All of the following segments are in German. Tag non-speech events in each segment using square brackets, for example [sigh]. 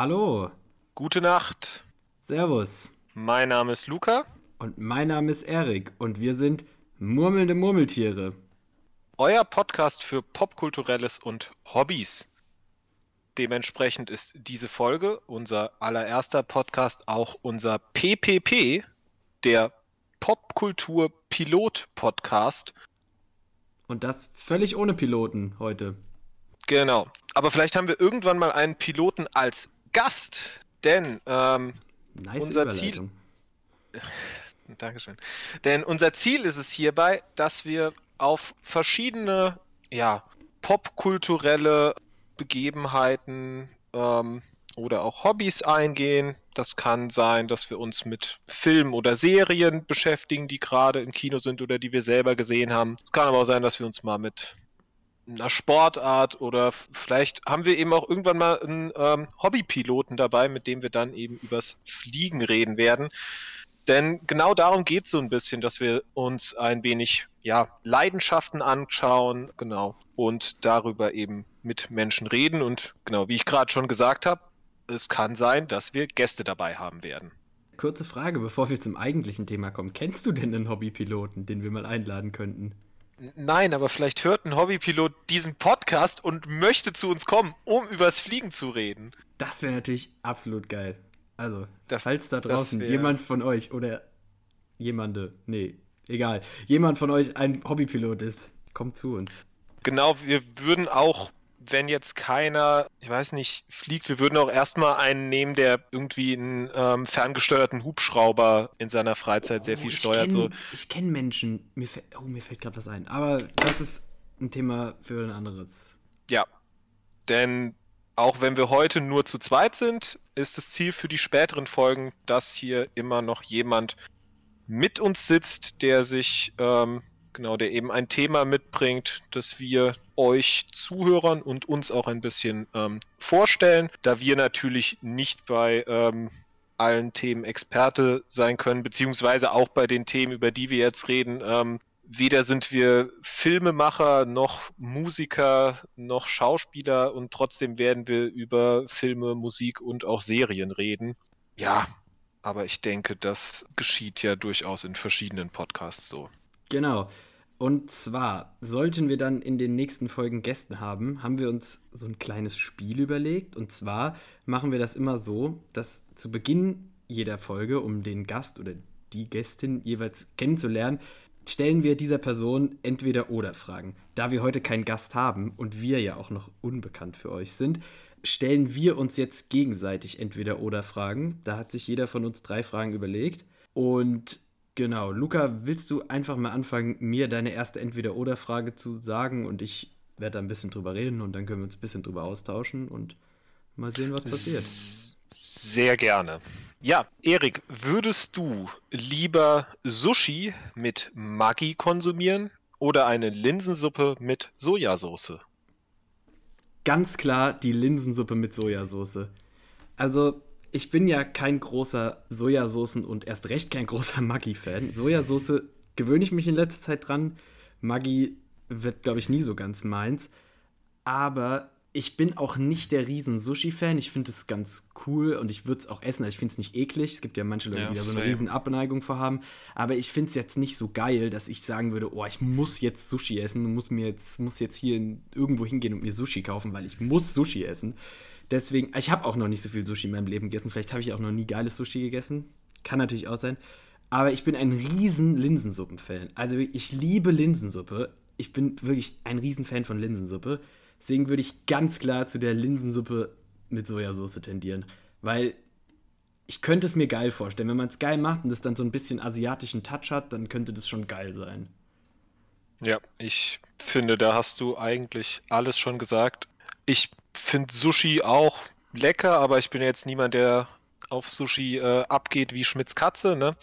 Hallo. Gute Nacht. Servus. Mein Name ist Luca. Und mein Name ist Erik und wir sind Murmelnde Murmeltiere. Euer Podcast für Popkulturelles und Hobbys. Dementsprechend ist diese Folge, unser allererster Podcast, auch unser PPP, der Popkultur Pilot Podcast. Und das völlig ohne Piloten heute. Genau. Aber vielleicht haben wir irgendwann mal einen Piloten als Gast, denn ähm, Nice unser Ziel. [laughs] Dankeschön. Denn unser Ziel ist es hierbei, dass wir auf verschiedene, ja, popkulturelle Begebenheiten ähm, oder auch Hobbys eingehen. Das kann sein, dass wir uns mit Filmen oder Serien beschäftigen, die gerade im Kino sind oder die wir selber gesehen haben. Es kann aber auch sein, dass wir uns mal mit einer Sportart oder vielleicht haben wir eben auch irgendwann mal einen ähm, Hobbypiloten dabei, mit dem wir dann eben übers Fliegen reden werden. Denn genau darum geht es so ein bisschen, dass wir uns ein wenig ja, Leidenschaften anschauen, genau, und darüber eben mit Menschen reden. Und genau, wie ich gerade schon gesagt habe, es kann sein, dass wir Gäste dabei haben werden. Kurze Frage, bevor wir zum eigentlichen Thema kommen. Kennst du denn einen Hobbypiloten, den wir mal einladen könnten? Nein, aber vielleicht hört ein Hobbypilot diesen Podcast und möchte zu uns kommen, um übers Fliegen zu reden. Das wäre natürlich absolut geil. Also, Das- falls da draußen wär- jemand von euch oder jemande, nee, egal, jemand von euch ein Hobbypilot ist, kommt zu uns. Genau, wir würden auch, wenn jetzt keiner, ich weiß nicht, fliegt, wir würden auch erstmal einen nehmen, der irgendwie einen ähm, ferngesteuerten Hubschrauber in seiner Freizeit sehr Oh, viel ich steuert. kenn, So. Ich kenne Menschen, mir, oh, mir fällt gerade was ein, aber das ist ein Thema für ein anderes. Ja, denn auch wenn wir heute nur zu zweit sind, ist das Ziel für die späteren Folgen, dass hier immer noch jemand mit uns sitzt, der sich, ähm, genau, der eben ein Thema mitbringt, das wir euch Zuhörern und uns auch ein bisschen ähm, vorstellen, da wir natürlich nicht bei ähm, allen Themen Experte sein können, beziehungsweise auch bei den Themen, über die wir jetzt reden, ähm, weder sind wir Filmemacher noch Musiker noch Schauspieler und trotzdem werden wir über Filme, Musik und auch Serien reden. Ja, aber ich denke, das geschieht ja durchaus in verschiedenen Podcasts so. Genau. Und zwar, sollten wir dann in den nächsten Folgen Gäste haben, haben wir uns so ein kleines Spiel überlegt. Und zwar machen wir das immer so, dass zu Beginn jeder Folge, um den Gast oder die Gästin jeweils kennenzulernen, stellen wir dieser Person entweder oder Fragen. Da wir heute keinen Gast haben und wir ja auch noch unbekannt für euch sind, stellen wir uns jetzt gegenseitig entweder oder Fragen. Da hat sich jeder von uns drei Fragen überlegt. Und genau, Luca, willst du einfach mal anfangen, mir deine erste Entweder-Oder-Frage zu sagen und ich werde da ein bisschen drüber reden und dann können wir uns ein bisschen drüber austauschen und mal sehen, was passiert. Sehr gerne. Ja, Erik, würdest du lieber Sushi mit Maggi konsumieren oder eine Linsensuppe mit Sojasauce? Ganz klar die Linsensuppe mit Sojasauce. Also, ich bin ja kein großer Sojasoßen und erst recht kein großer Maggi-Fan. Sojasauce gewöhne ich mich in letzter Zeit dran. Maggi wird, glaube ich, nie so ganz meins. Aber ich bin auch nicht der riesen Sushi-Fan. Ich finde es ganz cool und ich würde es auch essen. Also ich finde es nicht eklig. Es gibt ja manche Leute, Ja, die da so eine riesen Abneigung vor haben. Aber ich finde es jetzt nicht so geil, dass ich sagen würde, oh, ich muss jetzt Sushi essen und muss mir jetzt, muss jetzt hier irgendwo hingehen und mir Sushi kaufen, weil ich muss Sushi essen. Deswegen, ich habe auch noch nicht so viel Sushi in meinem Leben gegessen. Vielleicht habe ich auch noch nie geiles Sushi gegessen. Kann natürlich auch sein. Aber ich bin ein riesen Linsensuppen-Fan. Also ich liebe Linsensuppe. Ich bin wirklich ein riesen Fan von Linsensuppe. Deswegen würde ich ganz klar zu der Linsensuppe mit Sojasauce tendieren. Weil ich könnte es mir geil vorstellen. Wenn man es geil macht und es dann so ein bisschen asiatischen Touch hat, dann könnte das schon geil sein. Ja, ich finde, da hast du eigentlich alles schon gesagt. Ich finde Sushi auch lecker, aber ich bin jetzt niemand, der auf Sushi äh, abgeht wie Schmitz Katze, ne?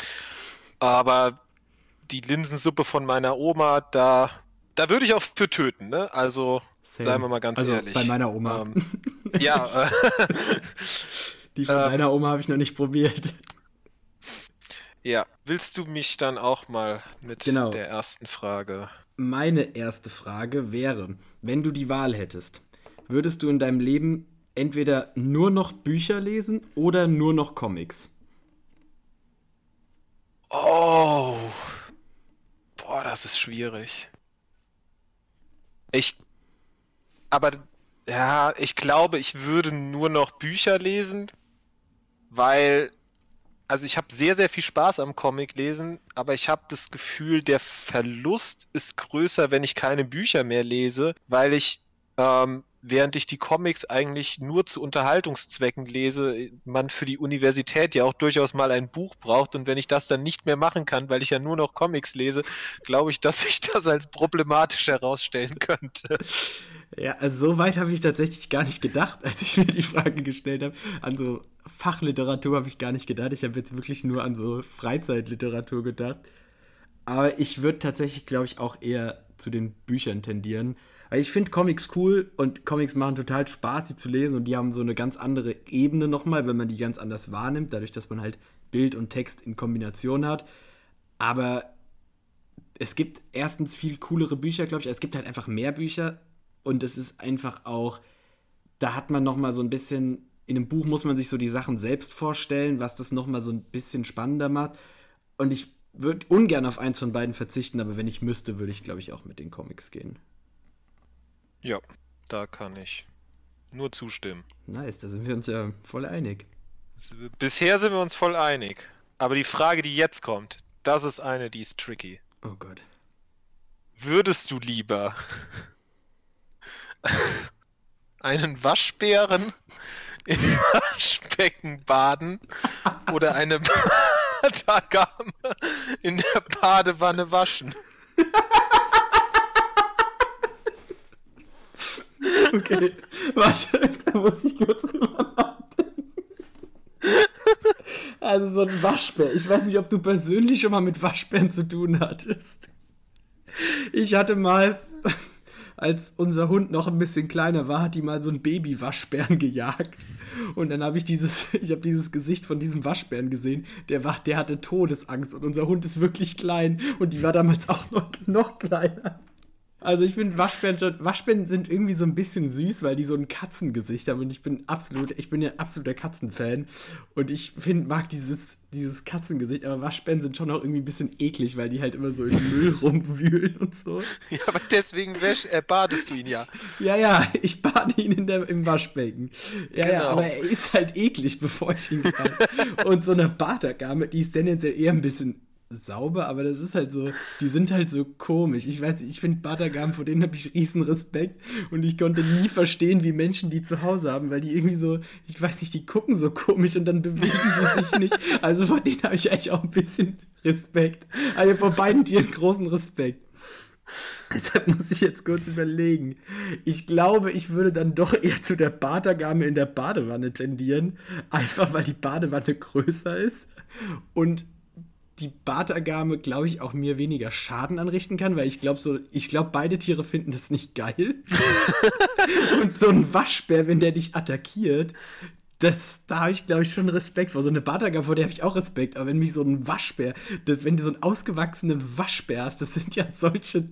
Aber die Linsensuppe von meiner Oma, da, da würde ich auch für töten, ne? Also, Same. seien wir mal ganz also ehrlich. bei meiner Oma. Ähm, [laughs] ja, äh, Die von ähm, meiner Oma habe ich noch nicht probiert. ja. Willst du mich dann auch mal mit Genau. der ersten Frage? Meine erste Frage wäre, wenn du die Wahl hättest, würdest du in deinem Leben entweder nur noch Bücher lesen oder nur noch Comics? Oh. Boah, das ist schwierig. Ich. Aber ja, ich glaube, ich würde nur noch Bücher lesen, weil. Also ich habe sehr, sehr viel Spaß am Comic lesen, aber ich habe das Gefühl, der Verlust ist größer, wenn ich keine Bücher mehr lese, weil ich ähm, während ich die Comics eigentlich nur zu Unterhaltungszwecken lese, man für die Universität ja auch durchaus mal ein Buch braucht und wenn ich das dann nicht mehr machen kann, weil ich ja nur noch Comics lese, glaube ich, dass sich das als problematisch herausstellen könnte. Ja, also so weit habe ich tatsächlich gar nicht gedacht, als ich mir die Frage gestellt habe. An so Fachliteratur habe ich gar nicht gedacht. Ich habe jetzt wirklich nur an so Freizeitliteratur gedacht. Aber ich würde tatsächlich, glaube ich, auch eher zu den Büchern tendieren weil ich finde Comics cool und Comics machen total Spaß, sie zu lesen und die haben so eine ganz andere Ebene nochmal, wenn man die ganz anders wahrnimmt, dadurch, dass man halt Bild und Text in Kombination hat. Aber es gibt erstens viel coolere Bücher, glaube ich. Es gibt halt einfach mehr Bücher und es ist einfach auch, da hat man nochmal so ein bisschen, in einem Buch muss man sich so die Sachen selbst vorstellen, was das nochmal so ein bisschen spannender macht. Und ich würde ungern auf eins von beiden verzichten, aber wenn ich müsste, würde ich, glaube ich, auch mit den Comics gehen. Ja, da kann ich nur zustimmen. Nice, da sind wir uns ja voll einig. Bisher sind wir uns voll einig. Aber die Frage, die jetzt kommt, das ist eine, die ist tricky. Oh Gott. Würdest du lieber [laughs] einen Waschbären [laughs] im Waschbecken baden oder eine [laughs] Badagame in der Badewanne waschen? Okay, [laughs] warte, da muss ich kurz drüber nachdenken. Also so ein Waschbär. Ich weiß nicht, ob du persönlich schon mal mit Waschbären zu tun hattest. Ich hatte mal, [laughs] als unser Hund noch ein bisschen kleiner war, hat die mal so ein Baby-Waschbären gejagt. Und dann habe ich dieses, [laughs] ich habe dieses Gesicht von diesem Waschbären gesehen. Der war, der hatte Todesangst und unser Hund ist wirklich klein und die war damals auch noch, noch kleiner. Also ich finde Waschbären schon, Waschbären sind irgendwie so ein bisschen süß, weil die so ein Katzengesicht haben und ich bin absolut, ich bin ja absoluter Katzenfan und ich finde, mag dieses, dieses Katzengesicht, aber Waschbären sind schon auch irgendwie ein bisschen eklig, weil die halt immer so im Müll rumwühlen und so. [laughs] Ja, aber deswegen wäsch, äh, badest du ihn ja. Ja, ja, ich bade ihn in der, im Waschbecken. Ja, genau. ja, aber er ist halt eklig, [laughs] bevor ich ihn bade. und so eine Bartagame, die ist tendenziell eher ein bisschen sauber, aber das ist halt so, die sind halt so komisch. Ich weiß, ich finde Batagam, vor denen habe ich riesen Respekt und ich konnte nie verstehen, wie Menschen die zu Hause haben, weil die irgendwie so, ich weiß nicht, die gucken so komisch und dann bewegen die sich nicht. Also vor denen habe ich eigentlich auch ein bisschen Respekt. Also vor beiden Tieren großen Respekt. Deshalb muss ich jetzt kurz überlegen. Ich glaube, ich würde dann doch eher zu der Badagame in der Badewanne tendieren. Einfach weil die Badewanne größer ist und die Bartagame, glaube ich, auch mir weniger Schaden anrichten kann, weil ich glaube so, ich glaube, beide Tiere finden das nicht geil. [laughs] und so ein Waschbär, wenn der dich attackiert, das, da habe ich, glaube ich, schon Respekt vor. So eine Bartagame, vor der habe ich auch Respekt. Aber wenn mich so ein Waschbär, das, wenn du so einen ausgewachsenen Waschbär hast, das sind ja solche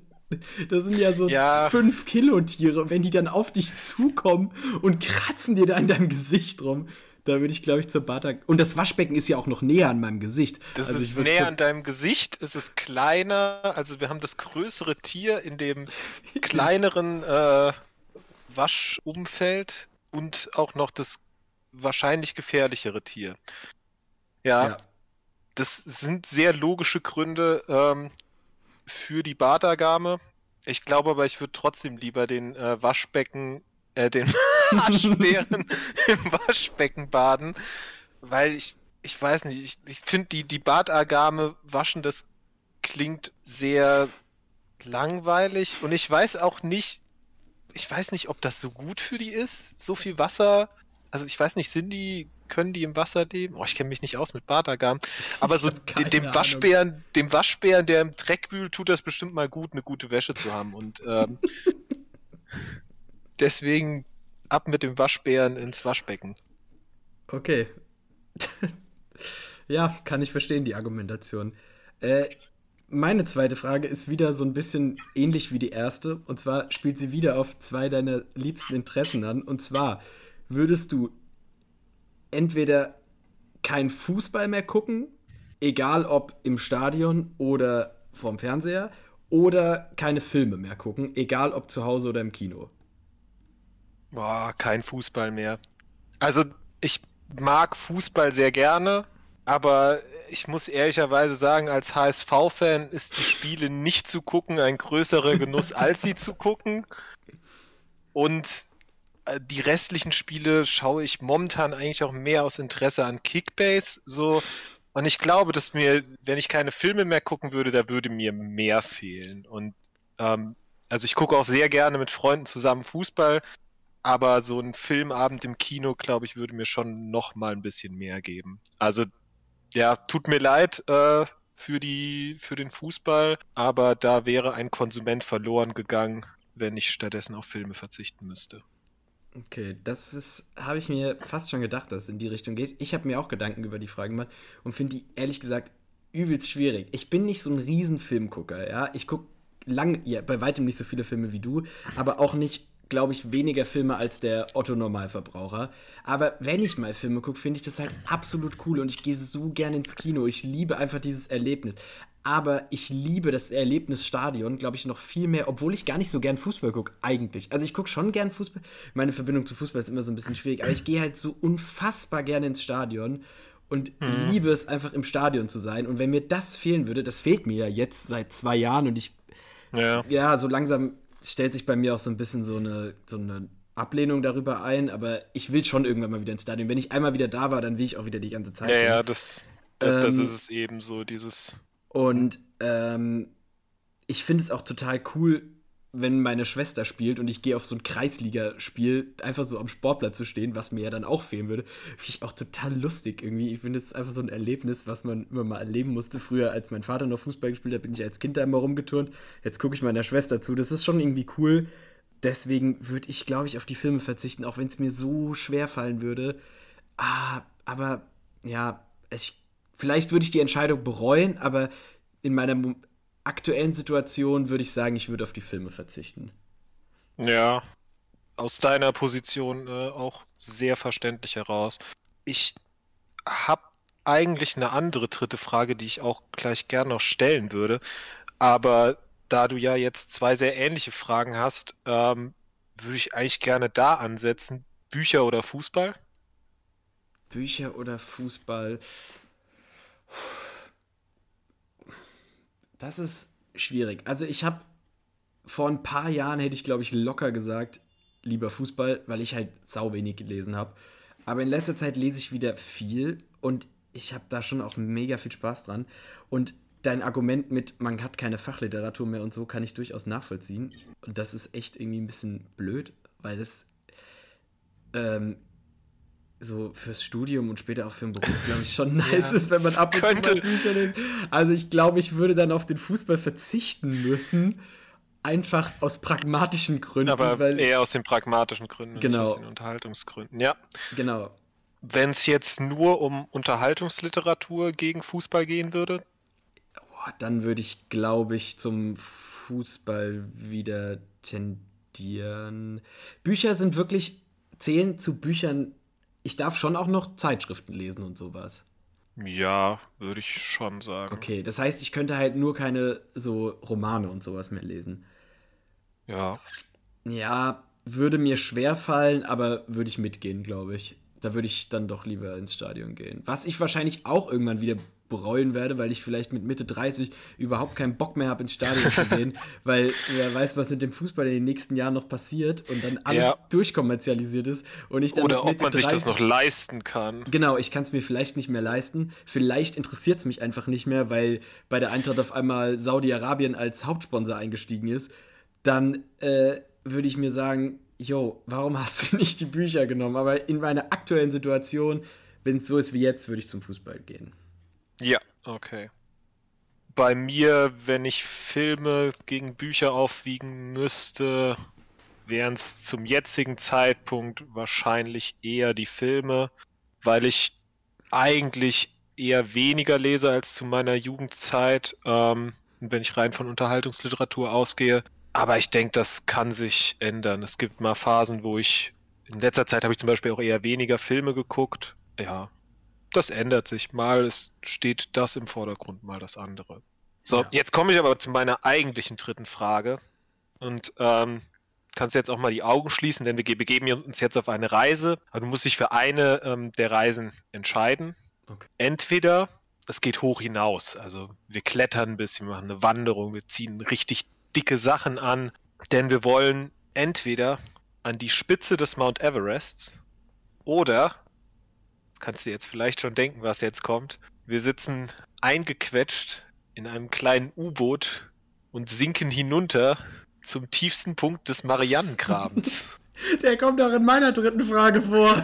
das sind ja so ja. 5 Kilo Tiere. wenn die dann auf dich zukommen und kratzen dir da in deinem Gesicht rum, da würde ich, glaube ich, zur Bata. Und das Waschbecken ist ja auch noch näher an meinem Gesicht. Das also ist näher an deinem Gesicht, es ist kleiner. Also wir haben das größere Tier in dem [laughs] kleineren äh, Waschumfeld und auch noch das wahrscheinlich gefährlichere Tier. Ja, ja. das sind sehr logische Gründe ähm, für die Badagame. Ich glaube aber, ich würde trotzdem lieber den äh, Waschbecken äh, den Waschbären [laughs] im Waschbecken baden, weil ich, ich weiß nicht, ich, ich finde die, die Badagame waschen, das klingt sehr langweilig und ich weiß auch nicht, ich weiß nicht, ob das so gut für die ist, so viel Wasser. Also ich weiß nicht, sind die, können die im Wasser leben? Oh, ich kenne mich nicht aus mit Badagamen. Aber so [laughs] dem, dem Waschbären, dem Waschbären, der im Dreck wühlt, tut das bestimmt mal gut, eine gute Wäsche zu haben. Und ähm, [laughs] Deswegen ab mit dem Waschbären ins Waschbecken. Okay. [laughs] ja, kann ich verstehen, die Argumentation. Äh, meine zweite Frage ist wieder so ein bisschen ähnlich wie die erste. Und zwar spielt sie wieder auf zwei deiner liebsten Interessen an. Und zwar, würdest du entweder kein Fußball mehr gucken, egal ob im Stadion oder vorm Fernseher, oder keine Filme mehr gucken, egal ob zu Hause oder im Kino? Boah, kein Fußball mehr. Also ich mag Fußball sehr gerne, aber ich muss ehrlicherweise sagen, als HSV-Fan ist die Spiele nicht zu gucken ein größerer Genuss, [laughs] als sie zu gucken. Und äh, die restlichen Spiele schaue ich momentan eigentlich auch mehr aus Interesse an Kickbase. So. Und ich glaube, dass mir, wenn ich keine Filme mehr gucken würde, da würde mir mehr fehlen. Und ähm, also ich gucke auch sehr gerne mit Freunden zusammen Fußball, aber so ein Filmabend im Kino, glaube ich, würde mir schon noch mal ein bisschen mehr geben. Also ja, tut mir leid äh, für die für den Fußball, aber da wäre ein Konsument verloren gegangen, wenn ich stattdessen auf Filme verzichten müsste. Okay, das habe ich mir fast schon gedacht, dass es in die Richtung geht. Ich habe mir auch Gedanken über die Frage gemacht und finde die ehrlich gesagt übelst schwierig. Ich bin nicht so ein Riesenfilmgucker, ja. Ich gucke lang, ja, bei weitem nicht so viele Filme wie du, aber auch nicht glaube ich, weniger Filme als der Otto-Normalverbraucher. Aber wenn ich mal Filme gucke, finde ich das halt absolut cool und ich gehe so gerne ins Kino. Ich liebe einfach dieses Erlebnis. Aber ich liebe das Erlebnisstadion, glaube ich, noch viel mehr, obwohl ich gar nicht so gern Fußball gucke, eigentlich. Also ich gucke schon gern Fußball. Meine Verbindung zu Fußball ist immer so ein bisschen schwierig, aber ich gehe halt so unfassbar gerne ins Stadion und mhm. liebe es einfach im Stadion zu sein. Und wenn mir das fehlen würde, das fehlt mir ja jetzt seit zwei Jahren und ich, ja, ja so langsam stellt sich bei mir auch so ein bisschen so eine, so eine Ablehnung darüber ein, aber ich will schon irgendwann mal wieder ins Stadion. Wenn ich einmal wieder da war, dann will ich auch wieder die ganze Zeit. Ja, hin. ja, das, das, ähm, das, ist es eben so, dieses. Und ähm, ich finde es auch total cool, wenn meine Schwester spielt und ich gehe auf so ein Kreisligaspiel, einfach so am Sportplatz zu stehen, was mir ja dann auch fehlen würde, finde ich auch total lustig irgendwie. Ich finde es einfach so ein Erlebnis, was man immer mal erleben musste. Früher, als mein Vater noch Fußball gespielt hat, bin ich als Kind da immer rumgeturnt. Jetzt gucke ich meiner Schwester zu. Das ist schon irgendwie cool. Deswegen würde ich, glaube ich, auf die Filme verzichten, auch wenn es mir so schwer fallen würde. Ah, aber ja, ich, vielleicht würde ich die Entscheidung bereuen, aber in meiner aktuellen Situation würde ich sagen, ich würde auf die Filme verzichten. Ja, aus deiner Position äh, auch sehr verständlich heraus. Ich habe eigentlich eine andere dritte Frage, die ich auch gleich gerne noch stellen würde. Aber da du ja jetzt zwei sehr ähnliche Fragen hast, ähm, würde ich eigentlich gerne da ansetzen. Bücher oder Fußball? Bücher oder Fußball? Das ist schwierig. Also ich habe vor ein paar Jahren hätte ich, glaube ich, locker gesagt, lieber Fußball, weil ich halt sau wenig gelesen habe. Aber in letzter Zeit lese ich wieder viel und ich habe da schon auch mega viel Spaß dran. Und dein Argument mit, man hat keine Fachliteratur mehr und so, kann ich durchaus nachvollziehen. Und das ist echt irgendwie ein bisschen blöd, weil das ähm, so fürs Studium und später auch für den Beruf, glaube ich, schon [laughs] nice ja, ist, wenn man ab und könnte. zu mal Bücher liest. Also ich glaube, ich würde dann auf den Fußball verzichten müssen. Einfach aus pragmatischen Gründen. Aber weil, eher aus den pragmatischen Gründen, genau. nicht aus den Unterhaltungsgründen. Ja. Genau. Wenn es jetzt nur um Unterhaltungsliteratur gegen Fußball gehen würde? Boah, dann würde ich, glaube ich, zum Fußball wieder tendieren. Bücher sind wirklich, zählen zu Büchern ich darf schon auch noch Zeitschriften lesen und sowas. Ja, würde ich schon sagen. Okay, das heißt, ich könnte halt nur keine so Romane und sowas mehr lesen. Ja. Ja, würde mir schwer fallen, aber würde ich mitgehen, glaube ich. Da würde ich dann doch lieber ins Stadion gehen. Was ich wahrscheinlich auch irgendwann wieder bereuen werde, weil ich vielleicht mit Mitte 30 überhaupt keinen Bock mehr habe, ins Stadion zu gehen, [laughs] weil wer weiß, was mit dem Fußball in den nächsten Jahren noch passiert und dann alles ja. durchkommerzialisiert ist und ich dann Oder ob man 30, sich das noch leisten kann. Genau, ich kann es mir vielleicht nicht mehr leisten. Vielleicht interessiert es mich einfach nicht mehr, weil bei der Eintracht auf einmal Saudi-Arabien als Hauptsponsor eingestiegen ist. Dann äh, würde ich mir sagen, yo, warum hast du [laughs] nicht die Bücher genommen? Aber in meiner aktuellen Situation, wenn es so ist wie jetzt, würde ich zum Fußball gehen. Ja, okay. Bei mir, wenn ich Filme gegen Bücher aufwiegen müsste, wären es zum jetzigen Zeitpunkt wahrscheinlich eher die Filme, weil ich eigentlich eher weniger lese als zu meiner Jugendzeit, ähm, wenn ich rein von Unterhaltungsliteratur ausgehe. Aber ich denke, das kann sich ändern. Es gibt mal Phasen, wo ich in letzter Zeit habe ich zum Beispiel auch eher weniger Filme geguckt. Ja, das ändert sich. Mal es steht das im Vordergrund, mal das andere. So, ja. jetzt komme ich aber zu meiner eigentlichen dritten Frage. Und ähm, kannst jetzt auch mal die Augen schließen, denn wir begeben uns jetzt auf eine Reise. Aber du musst dich für eine ähm, der Reisen entscheiden. Okay. Entweder es geht hoch hinaus, also wir klettern ein bisschen, wir machen eine Wanderung, wir ziehen richtig dicke Sachen an, denn wir wollen entweder an die Spitze des Mount Everests oder, kannst du jetzt vielleicht schon denken, was jetzt kommt, wir sitzen eingequetscht in einem kleinen U-Boot und sinken hinunter zum tiefsten Punkt des Marianengrabens. [laughs] Der kommt auch in meiner dritten Frage vor. [laughs]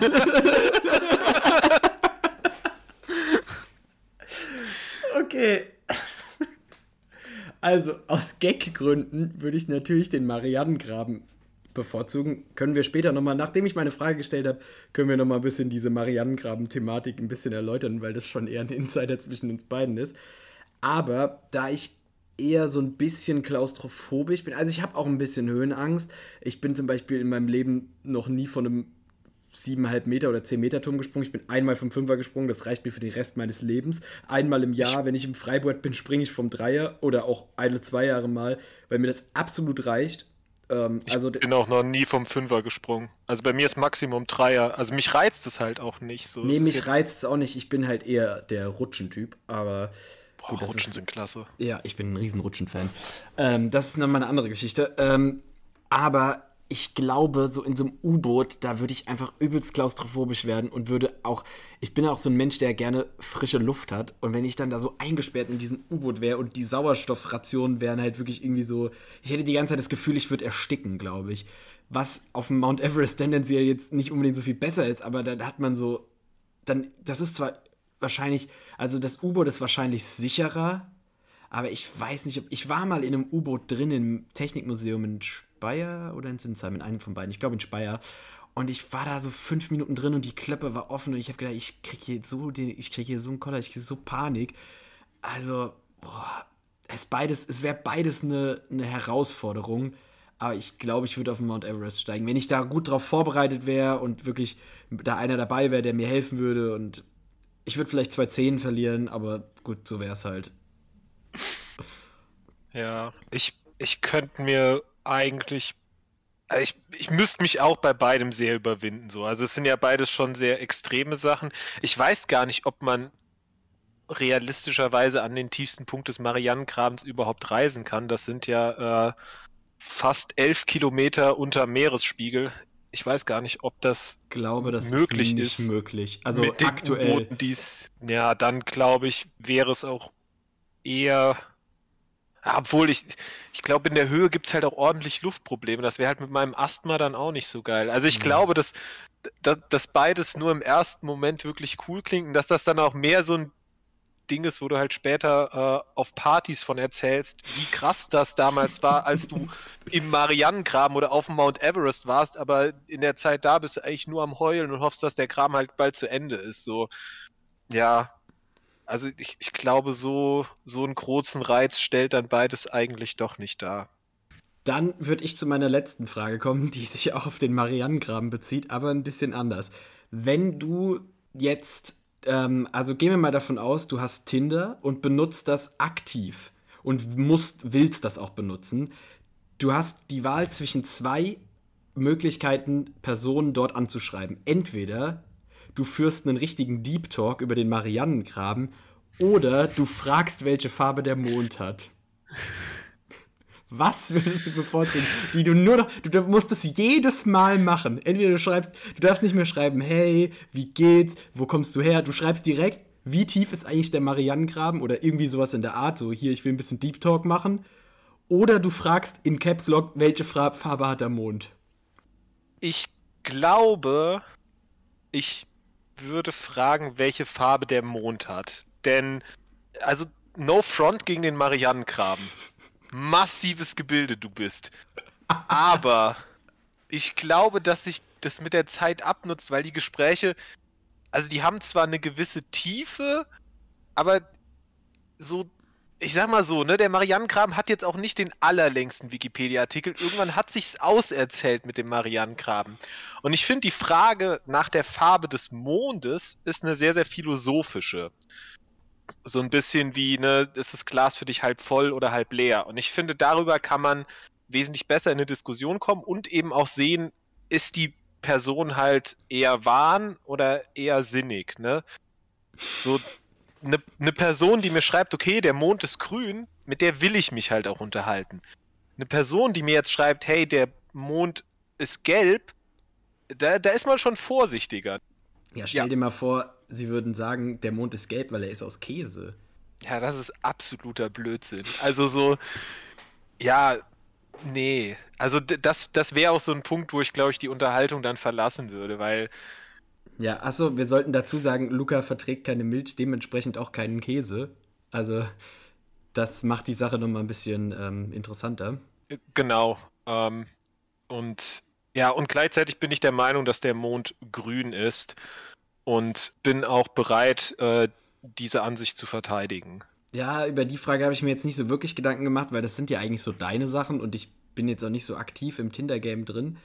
okay. Also, aus Gaggründen würde ich natürlich den Marianengraben bevorzugen. Können wir später nochmal, nachdem ich meine Frage gestellt habe, können wir nochmal ein bisschen diese Marianengraben-Thematik ein bisschen erläutern, weil das schon eher ein Insider zwischen uns beiden ist. Aber da ich eher so ein bisschen klaustrophobisch bin, also ich habe auch ein bisschen Höhenangst. Ich bin zum Beispiel in meinem Leben noch nie von einem 7,5 Meter oder 10 Meter Turm gesprungen. Ich bin einmal vom Fünfer gesprungen, das reicht mir für den Rest meines Lebens. Einmal im Jahr, wenn ich im Freiburg bin, springe ich vom Dreier oder auch alle zwei Jahre mal, weil mir das absolut reicht. Ähm, ich also bin auch noch nie vom Fünfer gesprungen. Also bei mir ist Maximum Dreier. Also mich reizt es halt auch nicht. So, nee, mich reizt es auch nicht. Ich bin halt eher der Rutschentyp, aber. Boah, gut, Rutschen ist, sind klasse. Ja, ich bin ein riesen Rutschen-Fan. Ähm, das ist nochmal eine andere Geschichte. Ähm, aber ich glaube, so in so einem U-Boot, da würde ich einfach übelst klaustrophobisch werden und würde auch, ich bin auch so ein Mensch, der gerne frische Luft hat. Und wenn ich dann da so eingesperrt in diesem U-Boot wäre und die Sauerstoffrationen wären halt wirklich irgendwie so, ich hätte die ganze Zeit das Gefühl, ich würde ersticken, glaube ich. Was auf dem Mount Everest tendenziell jetzt nicht unbedingt so viel besser ist, aber dann hat man so, dann, das ist zwar wahrscheinlich, also das U-Boot ist wahrscheinlich sicherer, aber ich weiß nicht, ob, ich war mal in einem U-Boot drin im Technikmuseum in Spanien Speyer oder in Sinsheim, in einem von beiden. Ich glaube in Speyer. Und ich war da so fünf Minuten drin und die Klappe war offen und ich habe gedacht, ich kriege hier so den, hier so einen Koller, ich kriege so Panik. Also, boah, es beides, es wäre beides eine, eine Herausforderung. Aber ich glaube, ich würde auf den Mount Everest steigen. Wenn ich da gut drauf vorbereitet wäre und wirklich da einer dabei wäre, der mir helfen würde und ich würde vielleicht zwei Zehen verlieren, aber gut, so wäre es halt. Ja, ich, ich könnte mir eigentlich. Also ich, ich müsste mich auch bei beidem sehr überwinden. So. Also es sind ja beides schon sehr extreme Sachen. Ich weiß gar nicht, ob man realistischerweise an den tiefsten Punkt des Marianengrabens überhaupt reisen kann. Das sind ja äh, fast elf Kilometer unter Meeresspiegel. Ich weiß gar nicht, ob das glaube, das möglich ist. Nicht ist. möglich. Also mit aktuell. Dies, ja, dann glaube ich, wäre es auch eher obwohl ich, ich glaube, in der Höhe gibt es halt auch ordentlich Luftprobleme. Das wäre halt mit meinem Asthma dann auch nicht so geil. Also ich mhm. glaube, dass, dass, dass, beides nur im ersten Moment wirklich cool klingt und dass das dann auch mehr so ein Ding ist, wo du halt später äh, auf Partys von erzählst, wie krass das damals war, als du [laughs] im Marianengraben oder auf dem Mount Everest warst, aber in der Zeit da bist du eigentlich nur am Heulen und hoffst, dass der Kram halt bald zu Ende ist. So, ja, also ich, ich glaube, so, so einen großen Reiz stellt dann beides eigentlich doch nicht dar. Dann würde ich zu meiner letzten Frage kommen, die sich auch auf den Marianengraben bezieht, aber ein bisschen anders. Wenn du jetzt, ähm, also gehen wir mal davon aus, du hast Tinder und benutzt das aktiv und musst, willst das auch benutzen. Du hast die Wahl zwischen zwei Möglichkeiten, Personen dort anzuschreiben. Entweder du führst einen richtigen Deep Talk über den Marianengraben oder du fragst, welche Farbe der Mond hat. Was würdest du bevorzugen? Die du nur noch, du musst es jedes Mal machen. Entweder du schreibst, du darfst nicht mehr schreiben, hey, wie geht's, wo kommst du her? Du schreibst direkt, wie tief ist eigentlich der Marianengraben oder irgendwie sowas in der Art, so hier, ich will ein bisschen Deep Talk machen. Oder du fragst in Caps Lock, welche Farbe hat der Mond? Ich glaube, ich würde fragen, welche Farbe der Mond hat. Denn, also, no front gegen den Marianengraben. Massives Gebilde du bist. Aber ich glaube, dass sich das mit der Zeit abnutzt, weil die Gespräche, also die haben zwar eine gewisse Tiefe, aber so ich sag mal so, ne, der Marianengraben hat jetzt auch nicht den allerlängsten Wikipedia-Artikel. Irgendwann hat sich's auserzählt mit dem Marianengraben. Und ich finde, die Frage nach der Farbe des Mondes ist eine sehr, sehr philosophische. So ein bisschen wie, ne, ist das Glas für dich halb voll oder halb leer? Und ich finde, darüber kann man wesentlich besser in eine Diskussion kommen und eben auch sehen, ist die Person halt eher wahn oder eher sinnig, ne? So, eine, eine Person, die mir schreibt, okay, der Mond ist grün, mit der will ich mich halt auch unterhalten. Eine Person, die mir jetzt schreibt, hey, der Mond ist gelb, da, da ist man schon vorsichtiger. Ja, stell ja. dir mal vor, sie würden sagen, der Mond ist gelb, weil er ist aus Käse. Ja, das ist absoluter Blödsinn. Also so, ja, nee. Also das, das wäre auch so ein Punkt, wo ich, glaube ich, die Unterhaltung dann verlassen würde, weil ja, achso, wir sollten dazu sagen, Luca verträgt keine Milch, dementsprechend auch keinen Käse. Also, das macht die Sache nochmal ein bisschen ähm, interessanter. Genau. Ähm, und ja, und gleichzeitig bin ich der Meinung, dass der Mond grün ist und bin auch bereit, äh, diese Ansicht zu verteidigen. Ja, über die Frage habe ich mir jetzt nicht so wirklich Gedanken gemacht, weil das sind ja eigentlich so deine Sachen und ich bin jetzt auch nicht so aktiv im Tinder-Game drin.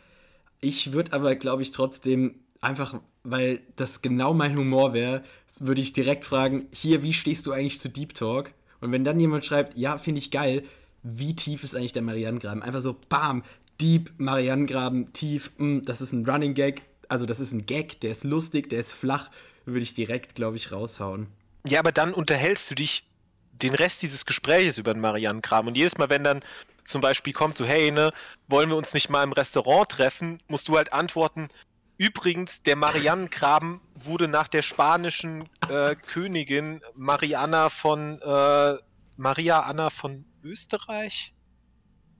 Ich würde aber, glaube ich, trotzdem einfach, weil das genau mein Humor wäre, würde ich direkt fragen, hier, wie stehst du eigentlich zu Deep Talk? Und wenn dann jemand schreibt, ja, finde ich geil, wie tief ist eigentlich der Marianengraben? Einfach so, bam, Deep, Marianengraben, tief, mh, mm, das ist ein Running Gag, also das ist ein Gag, der ist lustig, der ist flach, würde ich direkt, glaube ich, raushauen. Ja, aber dann unterhältst du dich den Rest dieses Gespräches über den Marianengraben. Und jedes Mal, wenn dann zum Beispiel kommt, so, hey, ne, wollen wir uns nicht mal im Restaurant treffen, musst du halt antworten, Übrigens, der Marianengraben wurde nach der spanischen äh, Königin Mariana von äh, Maria Anna von Österreich.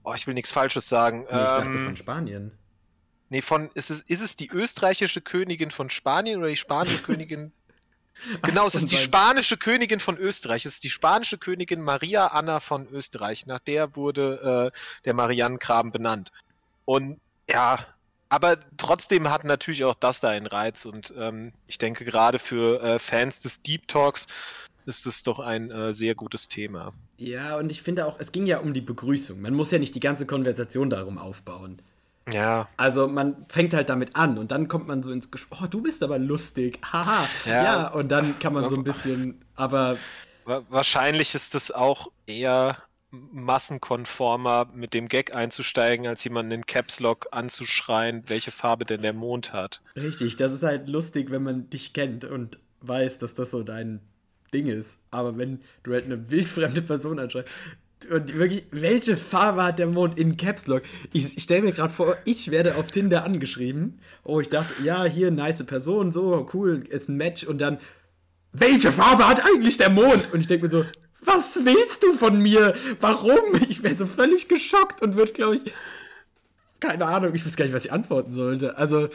Oh, ich will nichts Falsches sagen. Nee, ich dachte ähm, von Spanien. Nee, von ist es, ist es die österreichische Königin von Spanien oder die spanische [laughs] Königin? Genau, es ist die spanische Königin von Österreich. Es ist die spanische Königin Maria Anna von Österreich. Nach der wurde äh, der Marianengraben benannt. Und ja, aber trotzdem hat natürlich auch das da einen Reiz und ähm, ich denke gerade für äh, Fans des Deep Talks ist es doch ein äh, sehr gutes Thema. Ja, und ich finde auch, es ging ja um die Begrüßung. Man muss ja nicht die ganze Konversation darum aufbauen. Ja. Also man fängt halt damit an und dann kommt man so ins Gespräch, oh, du bist aber lustig, haha. Ja. ja, und dann kann man so ein bisschen, aber... Wahrscheinlich ist das auch eher massenkonformer mit dem Gag einzusteigen, als jemanden in Caps Lock anzuschreien, welche Farbe denn der Mond hat. Richtig, das ist halt lustig, wenn man dich kennt und weiß, dass das so dein Ding ist. Aber wenn du halt eine wildfremde Person anschreibst, und wirklich, welche Farbe hat der Mond in Caps Lock? Ich, ich stelle mir gerade vor, ich werde auf Tinder angeschrieben. Oh, ich dachte, ja, hier, nice Person, so, cool, ist ein Match. Und dann, welche Farbe hat eigentlich der Mond? Und ich denke mir so, was willst du von mir? Warum? Ich wäre so völlig geschockt und würde, glaube ich, keine Ahnung, ich weiß gar nicht, was ich antworten sollte. Also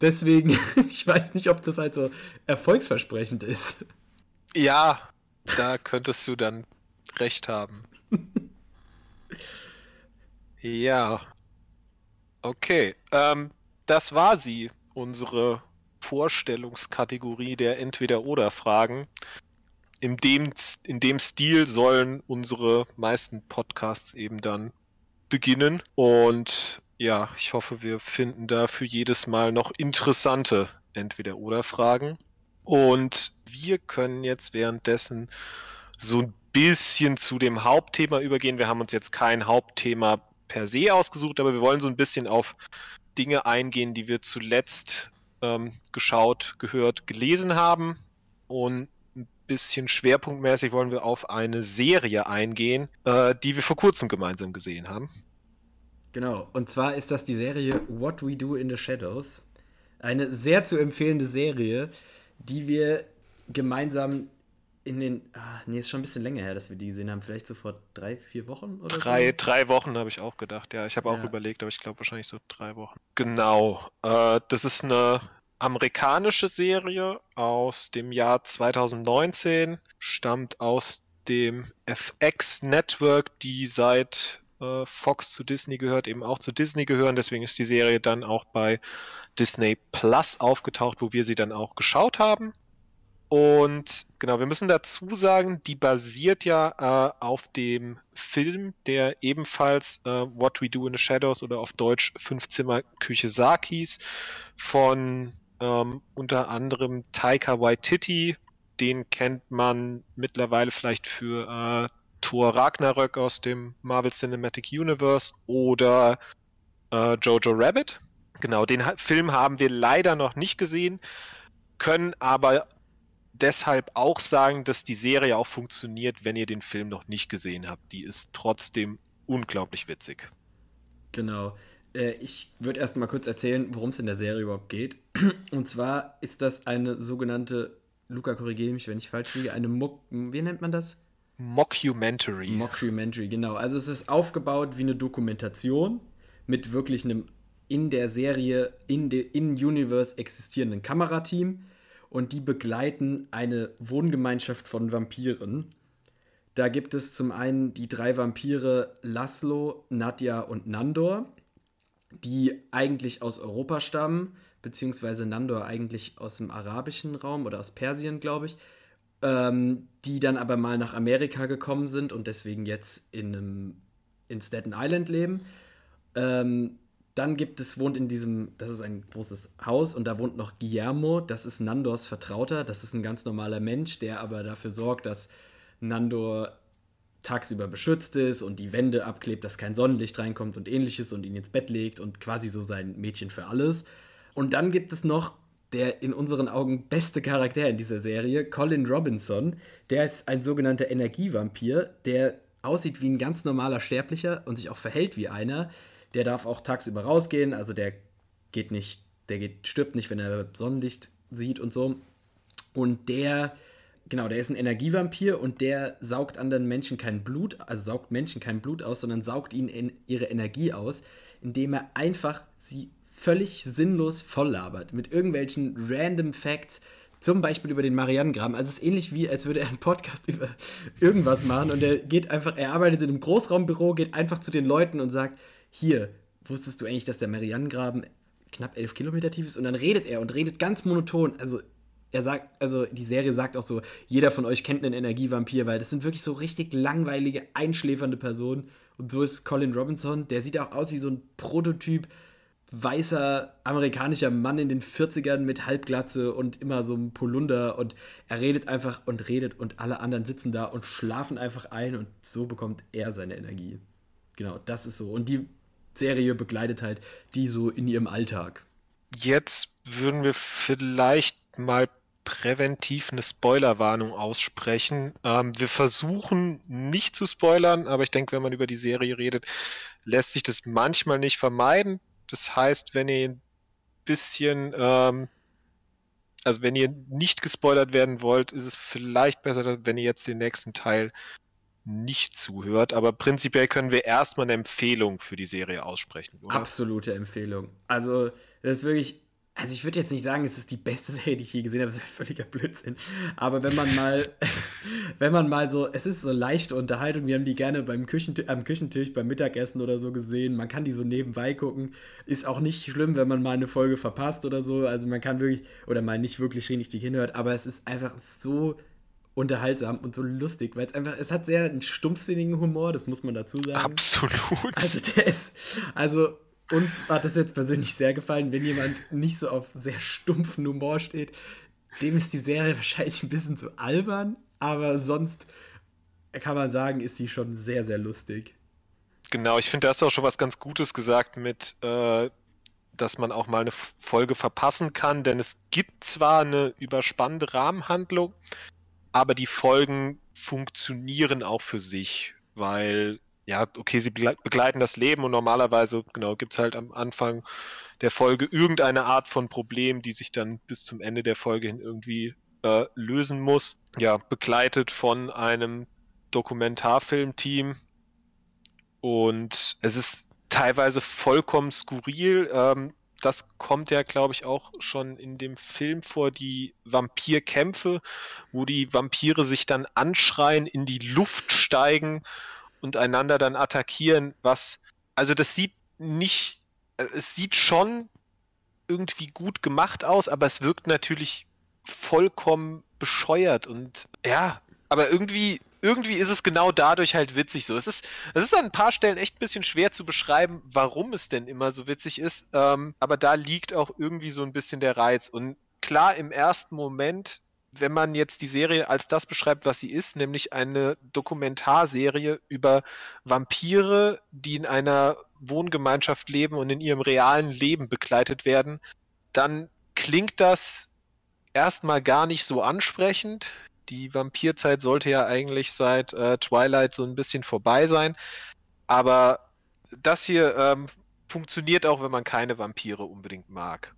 deswegen, [laughs] ich weiß nicht, ob das halt so erfolgsversprechend ist. Ja, da könntest du dann recht haben. ja. Okay, ähm, das war sie, unsere Vorstellungskategorie der Entweder-Oder-Fragen in dem, in dem Stil sollen unsere meisten Podcasts eben dann beginnen. Und ja, ich hoffe, wir finden da für jedes Mal noch interessante Entweder-Oder-Fragen. Und wir können jetzt währenddessen so ein bisschen zu dem Hauptthema übergehen. Wir haben uns jetzt kein Hauptthema per se ausgesucht, aber wir wollen so ein bisschen auf Dinge eingehen, die wir zuletzt ähm, geschaut, gehört, gelesen haben. Und bisschen schwerpunktmäßig wollen wir auf eine Serie eingehen, äh, die wir vor kurzem gemeinsam gesehen haben. Genau, und zwar ist das die Serie What We Do in the Shadows. Eine sehr zu empfehlende Serie, die wir gemeinsam in den. Ah, nee, ist schon ein bisschen länger her, dass wir die gesehen haben. Vielleicht so vor drei, vier Wochen oder drei, so? Drei Wochen habe ich auch gedacht, ja. Ich habe auch ja. überlegt, aber ich glaube wahrscheinlich so drei Wochen. Genau. Äh, das ist eine amerikanische Serie aus dem Jahr 2019, stammt aus dem FX Network, die seit äh, Fox zu Disney gehört, eben auch zu Disney gehören. Deswegen ist die Serie dann auch bei Disney Plus aufgetaucht, wo wir sie dann auch geschaut haben. Und genau, wir müssen dazu sagen, die basiert ja äh, auf dem Film, der ebenfalls äh, What We Do in the Shadows oder auf Deutsch Fünfzimmer Küche Sark hieß, von ähm, unter anderem Taika Waititi. Den kennt man mittlerweile vielleicht für äh, Thor Ragnarök aus dem Marvel Cinematic Universe oder äh, Jojo Rabbit. Genau, den ha Film haben wir leider noch nicht gesehen, können aber deshalb auch sagen, dass die Serie auch funktioniert, wenn ihr den Film noch nicht gesehen habt. Die ist trotzdem unglaublich witzig. Genau. Äh, ich würde erst mal kurz erzählen, worum es in der Serie überhaupt geht. [clears throat] Und zwar ist das eine sogenannte, Luca, korrigiere mich, wenn ich falsch liege, eine Muck, wie nennt man das? Mockumentary. Mockumentary, genau. Also es ist aufgebaut wie eine Dokumentation mit wirklich einem in der Serie, in, de, in Universe existierenden Kamerateam und die begleiten eine Wohngemeinschaft von Vampiren. Da gibt es zum einen die drei Vampire Laszlo, Nadja und Nandor, die eigentlich aus Europa stammen, beziehungsweise Nandor eigentlich aus dem arabischen Raum oder aus Persien, glaube ich, ähm, die dann aber mal nach Amerika gekommen sind und deswegen jetzt in, einem, in Staten Island leben. Ähm, dann gibt es, wohnt in diesem, das ist ein großes Haus und da wohnt noch Guillermo, das ist Nandors Vertrauter, das ist ein ganz normaler Mensch, der aber dafür sorgt, dass Nandor tagsüber beschützt ist und die Wände abklebt, dass kein Sonnenlicht reinkommt und ähnliches und ihn ins Bett legt und quasi so sein Mädchen für alles. Und dann gibt es noch der in unseren Augen beste Charakter in dieser Serie, Colin Robinson. Der ist ein sogenannter Energievampir, der aussieht wie ein ganz normaler Sterblicher und sich auch verhält wie einer, der darf auch tagsüber rausgehen, also der geht nicht, der geht, stirbt nicht, wenn er Sonnenlicht sieht und so. Und der, genau, der ist ein Energievampir und der saugt anderen Menschen kein Blut, also saugt Menschen kein Blut aus, sondern saugt ihnen ihre Energie aus, indem er einfach sie völlig sinnlos volllabert mit irgendwelchen random Facts, zum Beispiel über den Marianengraben. Also es ist ähnlich wie, als würde er einen Podcast [laughs] über irgendwas machen und er geht einfach, er arbeitet in einem Großraumbüro, geht einfach zu den Leuten und sagt, hier, wusstest du eigentlich, dass der Marianengraben knapp elf Kilometer tief ist? Und dann redet er und redet ganz monoton. Also er sagt, also die Serie sagt auch so, jeder von euch kennt einen Energievampir, weil das sind wirklich so richtig langweilige, einschläfernde Personen. Und so ist Colin Robinson, der sieht auch aus wie so ein Prototyp weißer amerikanischer Mann in den 40ern mit Halbglatze und immer so einem Polunder und er redet einfach und redet und alle anderen sitzen da und schlafen einfach ein und so bekommt er seine Energie. Genau, das ist so. Und die Serie begleitet halt die so in ihrem Alltag. Jetzt würden wir vielleicht mal präventiv eine Spoilerwarnung aussprechen. Ähm, wir versuchen nicht zu spoilern, aber ich denke, wenn man über die Serie redet, lässt sich das manchmal nicht vermeiden. Das heißt, wenn ihr ein bisschen, ähm, also wenn ihr nicht gespoilert werden wollt, ist es vielleicht besser, wenn ihr jetzt den nächsten Teil nicht zuhört, aber prinzipiell können wir erstmal eine Empfehlung für die Serie aussprechen, oder? Absolute Empfehlung. Also, das ist wirklich. Also, ich würde jetzt nicht sagen, es ist die beste Serie, die ich je gesehen habe, das wäre völliger Blödsinn. Aber wenn man mal, [laughs] wenn man mal so, es ist so leichte Unterhaltung, wir haben die gerne beim Küchentisch, am Küchentisch, beim Mittagessen oder so gesehen. Man kann die so nebenbei gucken. Ist auch nicht schlimm, wenn man mal eine Folge verpasst oder so. Also, man kann wirklich, oder mal nicht wirklich richtig hinhört, aber es ist einfach so unterhaltsam und so lustig, weil es einfach, es hat sehr einen stumpfsinnigen Humor, das muss man dazu sagen. Absolut. Also der ist, also uns hat das jetzt persönlich sehr gefallen, wenn jemand nicht so auf sehr stumpfen Humor steht, dem ist die Serie wahrscheinlich ein bisschen zu albern, aber sonst kann man sagen, ist sie schon sehr, sehr lustig. Genau, ich finde, da hast du auch schon was ganz Gutes gesagt mit, äh, dass man auch mal eine Folge verpassen kann, denn es gibt zwar eine überspannende Rahmenhandlung, aber die Folgen funktionieren auch für sich, weil, ja, okay, sie begleiten das Leben und normalerweise, genau, gibt es halt am Anfang der Folge irgendeine Art von Problem, die sich dann bis zum Ende der Folge hin irgendwie äh, lösen muss. Ja, begleitet von einem Dokumentarfilmteam und es ist teilweise vollkommen skurril. Ähm, das kommt ja, glaube ich, auch schon in dem Film vor, die Vampirkämpfe, wo die Vampire sich dann anschreien, in die Luft steigen und einander dann attackieren, was, also das sieht nicht, es sieht schon irgendwie gut gemacht aus, aber es wirkt natürlich vollkommen bescheuert und ja, aber irgendwie, irgendwie ist es genau dadurch halt witzig so. Es ist, es ist an ein paar Stellen echt ein bisschen schwer zu beschreiben, warum es denn immer so witzig ist, ähm, aber da liegt auch irgendwie so ein bisschen der Reiz. Und klar, im ersten Moment wenn man jetzt die Serie als das beschreibt, was sie ist, nämlich eine Dokumentarserie über Vampire, die in einer Wohngemeinschaft leben und in ihrem realen Leben begleitet werden, dann klingt das erstmal gar nicht so ansprechend. Die Vampirzeit sollte ja eigentlich seit äh, Twilight so ein bisschen vorbei sein. Aber das hier ähm, funktioniert auch, wenn man keine Vampire unbedingt mag.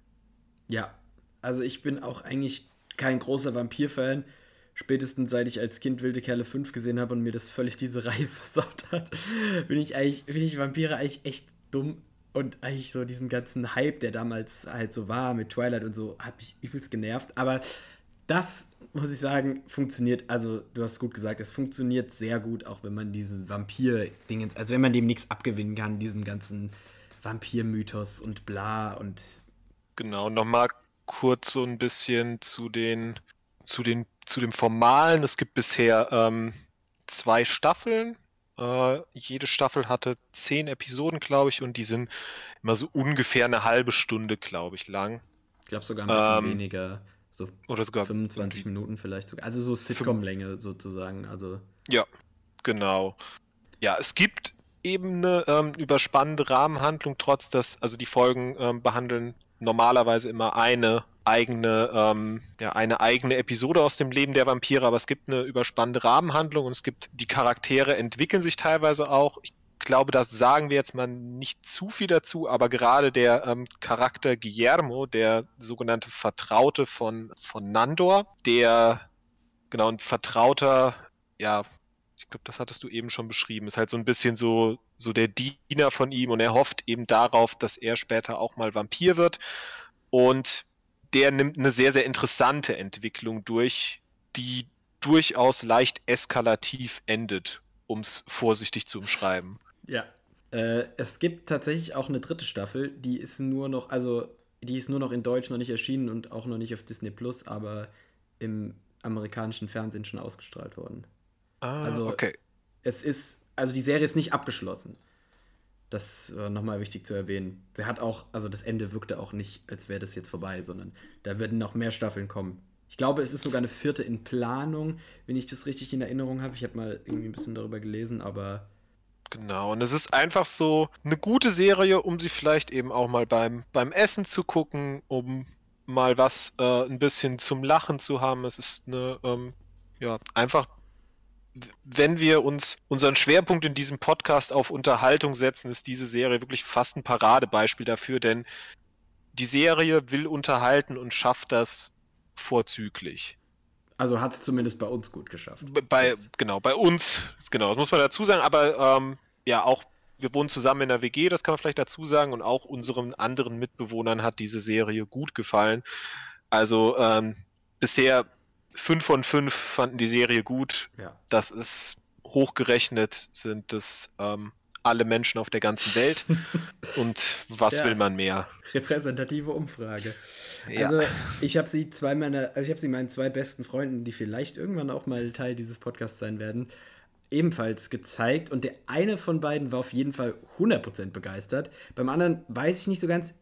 Ja, also ich bin auch eigentlich kein großer Vampir-Fan. Spätestens seit ich als Kind Wilde Kerle 5 gesehen habe und mir das völlig diese Reihe [laughs] versaut hat, bin ich eigentlich, bin ich Vampire eigentlich echt dumm. Und eigentlich so diesen ganzen Hype, der damals halt so war mit Twilight und so, hat mich übelst genervt. Aber das, muss ich sagen, funktioniert, also du hast gut gesagt, es funktioniert sehr gut, auch wenn man diesen Vampir-Dingens, also wenn man dem nichts abgewinnen kann, diesem ganzen Vampir-Mythos und bla und. Genau, nochmal kurz so ein bisschen zu den, zu den, zu dem Formalen. Es gibt bisher ähm, zwei Staffeln. Äh, jede Staffel hatte zehn Episoden, glaube ich, und die sind immer so ungefähr eine halbe Stunde, glaube ich, lang. Ich glaube sogar ein bisschen ähm, weniger. So oder sogar 25 Minuten vielleicht sogar. Also so Sitcom-Länge sozusagen. Also. Ja, genau. Ja, es gibt eben eine ähm, überspannende Rahmenhandlung, trotz dass, also die Folgen ähm, behandeln normalerweise immer eine eigene, ähm, ja, eine eigene Episode aus dem Leben der Vampire, aber es gibt eine überspannende Rahmenhandlung und es gibt, die Charaktere entwickeln sich teilweise auch. Ich glaube, das sagen wir jetzt mal nicht zu viel dazu, aber gerade der ähm, Charakter Guillermo, der sogenannte Vertraute von, von Nandor, der genau ein Vertrauter, ja, ich glaube, das hattest du eben schon beschrieben, ist halt so ein bisschen so, so der Diener von ihm und er hofft eben darauf, dass er später auch mal Vampir wird. Und der nimmt eine sehr, sehr interessante Entwicklung durch, die durchaus leicht eskalativ endet, um es vorsichtig zu umschreiben. Ja. Äh, es gibt tatsächlich auch eine dritte Staffel, die ist nur noch, also die ist nur noch in Deutsch noch nicht erschienen und auch noch nicht auf Disney Plus, aber im amerikanischen Fernsehen schon ausgestrahlt worden. Ah, also, okay. Es ist, also die Serie ist nicht abgeschlossen. Das war nochmal wichtig zu erwähnen. Der hat auch, also das Ende wirkte auch nicht, als wäre das jetzt vorbei, sondern da werden noch mehr Staffeln kommen. Ich glaube, es ist sogar eine vierte in Planung, wenn ich das richtig in Erinnerung habe. Ich habe mal irgendwie ein bisschen darüber gelesen, aber. Genau, und es ist einfach so eine gute Serie, um sie vielleicht eben auch mal beim, beim Essen zu gucken, um mal was äh, ein bisschen zum Lachen zu haben. Es ist eine, ähm, ja, einfach wenn wir uns unseren Schwerpunkt in diesem Podcast auf Unterhaltung setzen, ist diese Serie wirklich fast ein Paradebeispiel dafür, denn die Serie will unterhalten und schafft das vorzüglich. Also hat es zumindest bei uns gut geschafft. Bei, genau, bei uns, genau, das muss man dazu sagen, aber ähm, ja, auch wir wohnen zusammen in der WG, das kann man vielleicht dazu sagen, und auch unseren anderen Mitbewohnern hat diese Serie gut gefallen. Also ähm, bisher 5 von 5 fanden die Serie gut. Ja. Das ist hochgerechnet, sind das ähm, alle Menschen auf der ganzen Welt. [laughs] Und was ja. will man mehr? Repräsentative Umfrage. Ja. Also ich habe sie zwei meiner, also ich habe sie meinen zwei besten Freunden, die vielleicht irgendwann auch mal Teil dieses Podcasts sein werden, ebenfalls gezeigt. Und der eine von beiden war auf jeden Fall 100% begeistert. Beim anderen weiß ich nicht so ganz,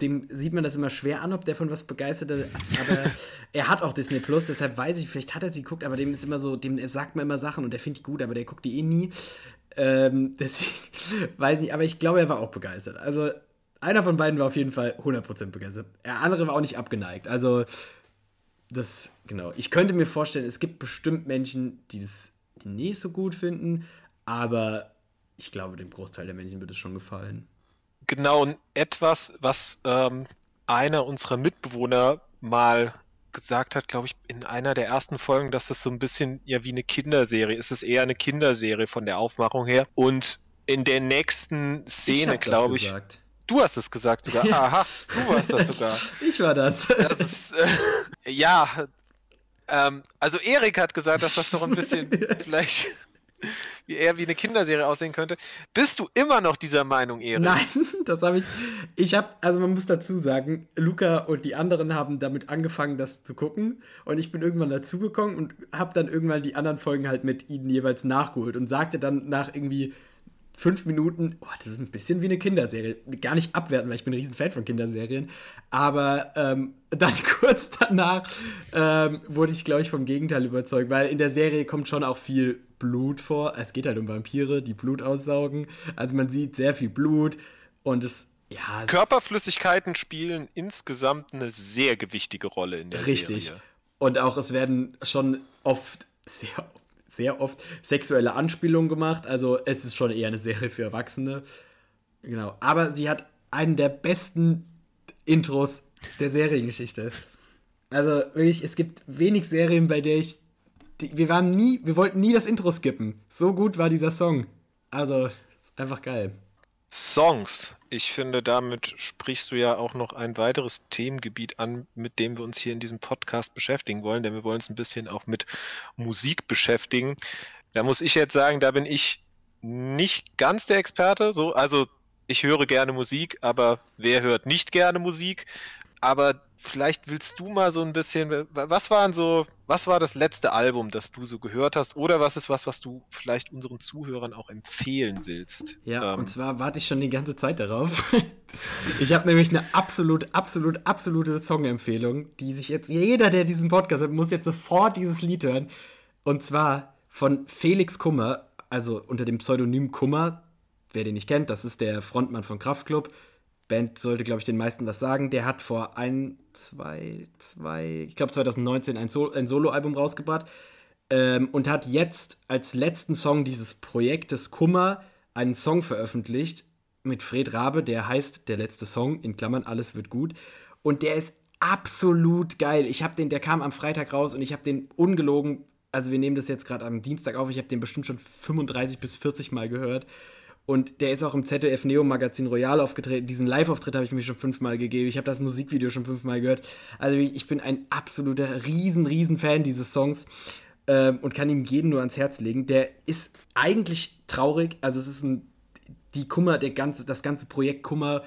dem sieht man das immer schwer an, ob der von was begeistert ist. Aber [laughs] er hat auch Disney Plus, deshalb weiß ich, vielleicht hat er sie geguckt, aber dem ist immer so, dem sagt man immer Sachen und der findet die gut, aber der guckt die eh nie. Ähm, [laughs] deswegen weiß ich, aber ich glaube, er war auch begeistert. Also einer von beiden war auf jeden Fall 100% begeistert. Der andere war auch nicht abgeneigt. Also das, genau. Ich könnte mir vorstellen, es gibt bestimmt Menschen, die das die nicht so gut finden, aber ich glaube, dem Großteil der Menschen wird es schon gefallen genau etwas, was ähm, einer unserer Mitbewohner mal gesagt hat, glaube ich, in einer der ersten Folgen, dass das so ein bisschen ja wie eine Kinderserie ist. Es ist eher eine Kinderserie von der Aufmachung her. Und in der nächsten Szene, glaube ich. Gesagt. Du hast es gesagt sogar. [laughs] Ja. Aha, du warst das sogar. [laughs] ich war das. das ist, äh, [laughs] ja, ähm, also Erik hat gesagt, dass das noch ein bisschen vielleicht [laughs] wie eher wie eine Kinderserie aussehen könnte. Bist du immer noch dieser Meinung, Erik? Nein, [laughs] das habe ich. Ich habe, also man muss dazu sagen, Luca und die anderen haben damit angefangen, das zu gucken. Und ich bin irgendwann dazugekommen und habe dann irgendwann die anderen Folgen halt mit ihnen jeweils nachgeholt und sagte dann nach irgendwie fünf Minuten, oh, das ist ein bisschen wie eine Kinderserie. Gar nicht abwerten, weil ich bin ein riesen Fan von Kinderserien. Aber ähm, [laughs] dann kurz danach ähm, wurde ich, glaube ich, vom Gegenteil überzeugt, weil in der Serie kommt schon auch viel Blut vor. Es geht halt um Vampire, die Blut aussaugen. Also man sieht sehr viel Blut und es ja, es Körperflüssigkeiten spielen insgesamt eine sehr gewichtige Rolle in der richtig. Serie. Richtig. Und auch es werden schon oft sehr sehr oft sexuelle Anspielungen gemacht. Also es ist schon eher eine Serie für Erwachsene. Genau. Aber sie hat einen der besten Intros der Seriengeschichte. Also wirklich, es gibt wenig Serien, bei der ich. Die, wir waren nie, wir wollten nie das Intro skippen. So gut war dieser Song. Also, einfach geil. Songs. Ich finde, damit sprichst du ja auch noch ein weiteres Themengebiet an, mit dem wir uns hier in diesem Podcast beschäftigen wollen, denn wir wollen uns ein bisschen auch mit Musik beschäftigen. Da muss ich jetzt sagen, da bin ich nicht ganz der Experte. So, also ich höre gerne Musik, aber wer hört nicht gerne Musik? Aber vielleicht willst du mal so ein bisschen, was waren so, was war das letzte Album, das du so gehört hast? Oder was ist was, was du vielleicht unseren Zuhörern auch empfehlen willst? Ja, ähm, und zwar warte ich schon die ganze Zeit darauf. [laughs] ich habe nämlich eine absolut, absolut, absolute Songempfehlung, die sich jetzt, jeder, der diesen Podcast hat, muss jetzt sofort dieses Lied hören. Und zwar von Felix Kummer, also unter dem Pseudonym Kummer. Wer den nicht kennt, das ist der Frontmann von Kraftklub. Band sollte, glaube ich, den meisten was sagen. Der hat vor ein, zwei, zwei, ich glaube 2019 ein, so ein Soloalbum rausgebracht ähm, und hat jetzt als letzten Song dieses Projektes Kummer einen Song veröffentlicht mit Fred Rabe, der heißt Der letzte Song, in Klammern, alles wird gut. Und der ist absolut geil. Ich habe den, der kam am Freitag raus und ich habe den ungelogen, also wir nehmen das jetzt gerade am Dienstag auf, ich habe den bestimmt schon 35 bis 40 Mal gehört. Und der ist auch im ZDF Neo Magazin Royal aufgetreten. Diesen Live-Auftritt habe ich mir schon fünfmal gegeben. Ich habe das Musikvideo schon fünfmal gehört. Also ich bin ein absoluter riesen, riesen Fan dieses Songs ähm, und kann ihm jeden nur ans Herz legen. Der ist eigentlich traurig. Also es ist ein, die Kummer, der ganze, das ganze Projekt Kummer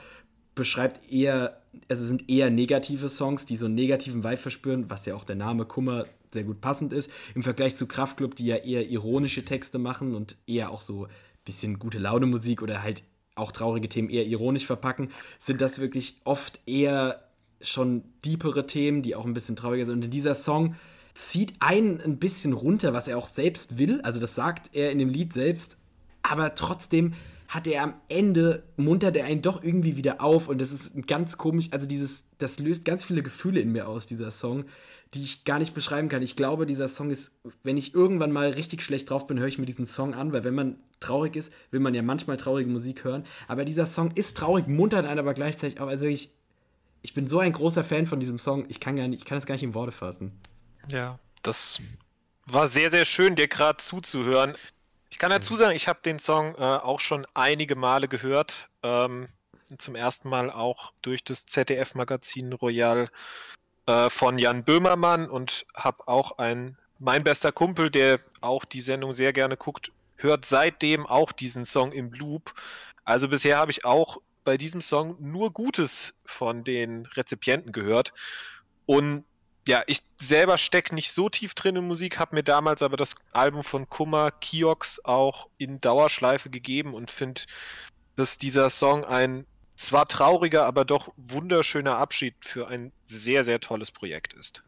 beschreibt eher, also es sind eher negative Songs, die so einen negativen Vibe verspüren, was ja auch der Name Kummer sehr gut passend ist. Im Vergleich zu Kraftklub, die ja eher ironische Texte machen und eher auch so bisschen gute Laune Musik oder halt auch traurige Themen eher ironisch verpacken, sind das wirklich oft eher schon deepere Themen, die auch ein bisschen trauriger sind. Und in dieser Song zieht einen ein bisschen runter, was er auch selbst will. Also das sagt er in dem Lied selbst. Aber trotzdem hat er am Ende, muntert er einen doch irgendwie wieder auf. Und das ist ganz komisch. Also dieses, das löst ganz viele Gefühle in mir aus, dieser Song die ich gar nicht beschreiben kann. Ich glaube, dieser Song ist, wenn ich irgendwann mal richtig schlecht drauf bin, höre ich mir diesen Song an, weil wenn man traurig ist, will man ja manchmal traurige Musik hören. Aber dieser Song ist traurig, muntert einen aber gleichzeitig auch. Also ich, ich bin so ein großer Fan von diesem Song, ich kann, gar nicht, ich kann es gar nicht in Worte fassen. Ja, das war sehr, sehr schön, dir gerade zuzuhören. Ich kann dazu sagen, ich habe den Song äh, auch schon einige Male gehört. Ähm, zum ersten Mal auch durch das ZDF-Magazin Royal äh, von Jan Böhmermann und habe auch einen, mein bester Kumpel, der auch die Sendung sehr gerne guckt, hört seitdem auch diesen Song im Loop. Also bisher habe ich auch bei diesem Song nur Gutes von den Rezipienten gehört. Und ja, ich selber stecke nicht so tief drin in Musik, habe mir damals aber das Album von Kummer Kiox auch in Dauerschleife gegeben und finde, dass dieser Song ein zwar trauriger, aber doch wunderschöner Abschied für ein sehr, sehr tolles Projekt ist.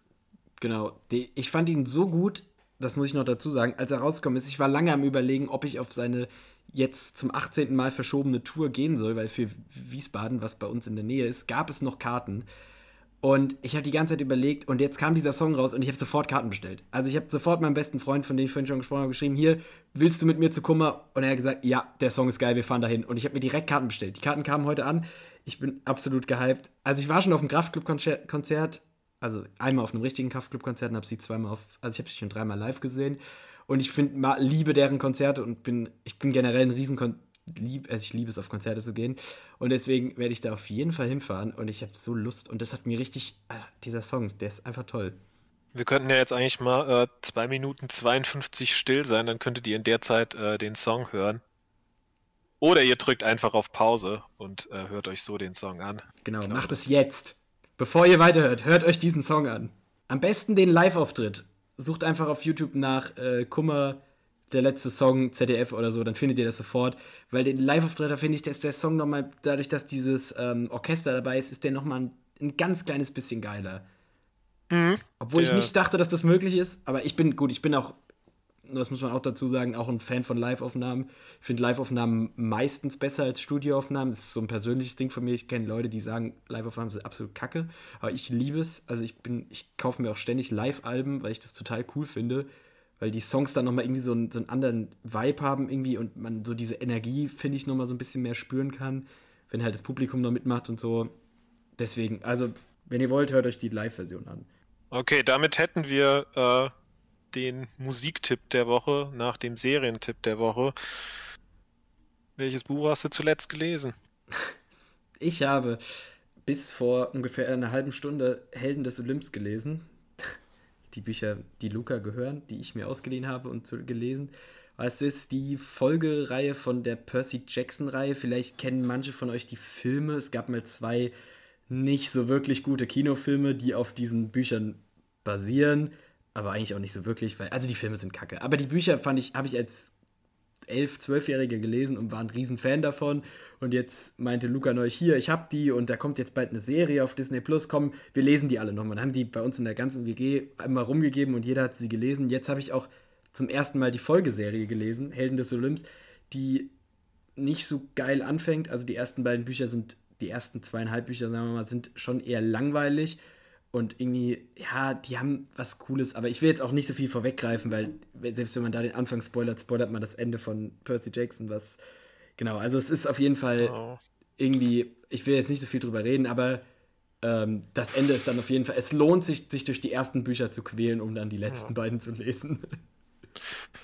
Genau. Die, ich fand ihn so gut, das muss ich noch dazu sagen, als er rausgekommen ist. Ich war lange am Überlegen, ob ich auf seine jetzt zum 18. Mal verschobene Tour gehen soll, weil für Wiesbaden, was bei uns in der Nähe ist, gab es noch Karten. Und ich habe die ganze Zeit überlegt und jetzt kam dieser Song raus und ich habe sofort Karten bestellt. Also ich habe sofort meinem besten Freund, von dem ich vorhin schon gesprochen habe, geschrieben, hier, willst du mit mir zu Kummer? Und er hat gesagt, ja, der Song ist geil, wir fahren dahin. Und ich habe mir direkt Karten bestellt. Die Karten kamen heute an. Ich bin absolut gehypt. Also ich war schon auf dem Kraftclub-Konzert, also einmal auf einem richtigen Kraftclub-Konzert und habe sie zweimal auf, also ich habe sie schon dreimal live gesehen. Und ich finde, liebe deren Konzerte und bin, ich bin generell ein riesen lieb, also ich liebe es, auf Konzerte zu gehen. Und deswegen werde ich da auf jeden Fall hinfahren und ich habe so Lust. Und das hat mir richtig, ah, dieser Song, der ist einfach toll. Wir könnten ja jetzt eigentlich mal äh, 2 Minuten 52 still sein, dann könntet ihr in der Zeit äh, den Song hören. Oder ihr drückt einfach auf Pause und äh, hört euch so den Song an. Genau, glaube, macht es jetzt. Bevor ihr weiterhört, hört euch diesen Song an. Am besten den Live-Auftritt. Sucht einfach auf YouTube nach äh, Kummer, der letzte Song, ZDF oder so, dann findet ihr das sofort. Weil den Live-Auftritt, da finde ich, dass der Song nochmal, dadurch, dass dieses ähm, Orchester dabei ist, ist der nochmal ein, ein ganz kleines bisschen geiler. Mhm. Obwohl ja. ich nicht dachte, dass das möglich ist, aber ich bin, gut, ich bin auch, das muss man auch dazu sagen, auch ein Fan von Live-Aufnahmen. Ich finde Live-Aufnahmen meistens besser als Studioaufnahmen. Das ist so ein persönliches Ding von mir. Ich kenne Leute, die sagen, Live-Aufnahmen sind absolut kacke, aber ich liebe es. Also ich bin, ich kaufe mir auch ständig Live-Alben, weil ich das total cool finde weil die Songs dann nochmal irgendwie so einen, so einen anderen Vibe haben irgendwie und man so diese Energie, finde ich, nochmal so ein bisschen mehr spüren kann, wenn halt das Publikum noch mitmacht und so. Deswegen, also, wenn ihr wollt, hört euch die Live-Version an. Okay, damit hätten wir äh, den Musiktipp der Woche nach dem Serientipp der Woche. Welches Buch hast du zuletzt gelesen? [laughs] Ich habe bis vor ungefähr einer halben Stunde Helden des Olymps gelesen. Die Bücher, die Luca gehören, die ich mir ausgeliehen habe und gelesen. Es ist die Folgereihe von der Percy Jackson-Reihe. Vielleicht kennen manche von euch die Filme. Es gab mal zwei nicht so wirklich gute Kinofilme, die auf diesen Büchern basieren, aber eigentlich auch nicht so wirklich, weil also die Filme sind kacke. Aber die Bücher fand ich, habe ich als elf, zwölfjährige gelesen und war ein Riesenfan davon. Und jetzt meinte Luca neu hier, ich habe die und da kommt jetzt bald eine Serie auf Disney Plus. Komm, wir lesen die alle nochmal. Dann haben die bei uns in der ganzen WG einmal rumgegeben und jeder hat sie gelesen. Jetzt habe ich auch zum ersten Mal die Folgeserie gelesen, Helden des Olymps, die nicht so geil anfängt. Also die ersten beiden Bücher sind die ersten zweieinhalb Bücher, sagen wir mal, sind schon eher langweilig. Und irgendwie, ja, die haben was Cooles, aber ich will jetzt auch nicht so viel vorweggreifen, weil selbst wenn man da den Anfang spoilert, spoilert man das Ende von Percy Jackson, was. Genau, also es ist auf jeden Fall oh. irgendwie, ich will jetzt nicht so viel drüber reden, aber ähm, das Ende ist dann auf jeden Fall, es lohnt sich, sich durch die ersten Bücher zu quälen, um dann die letzten ja. beiden zu lesen.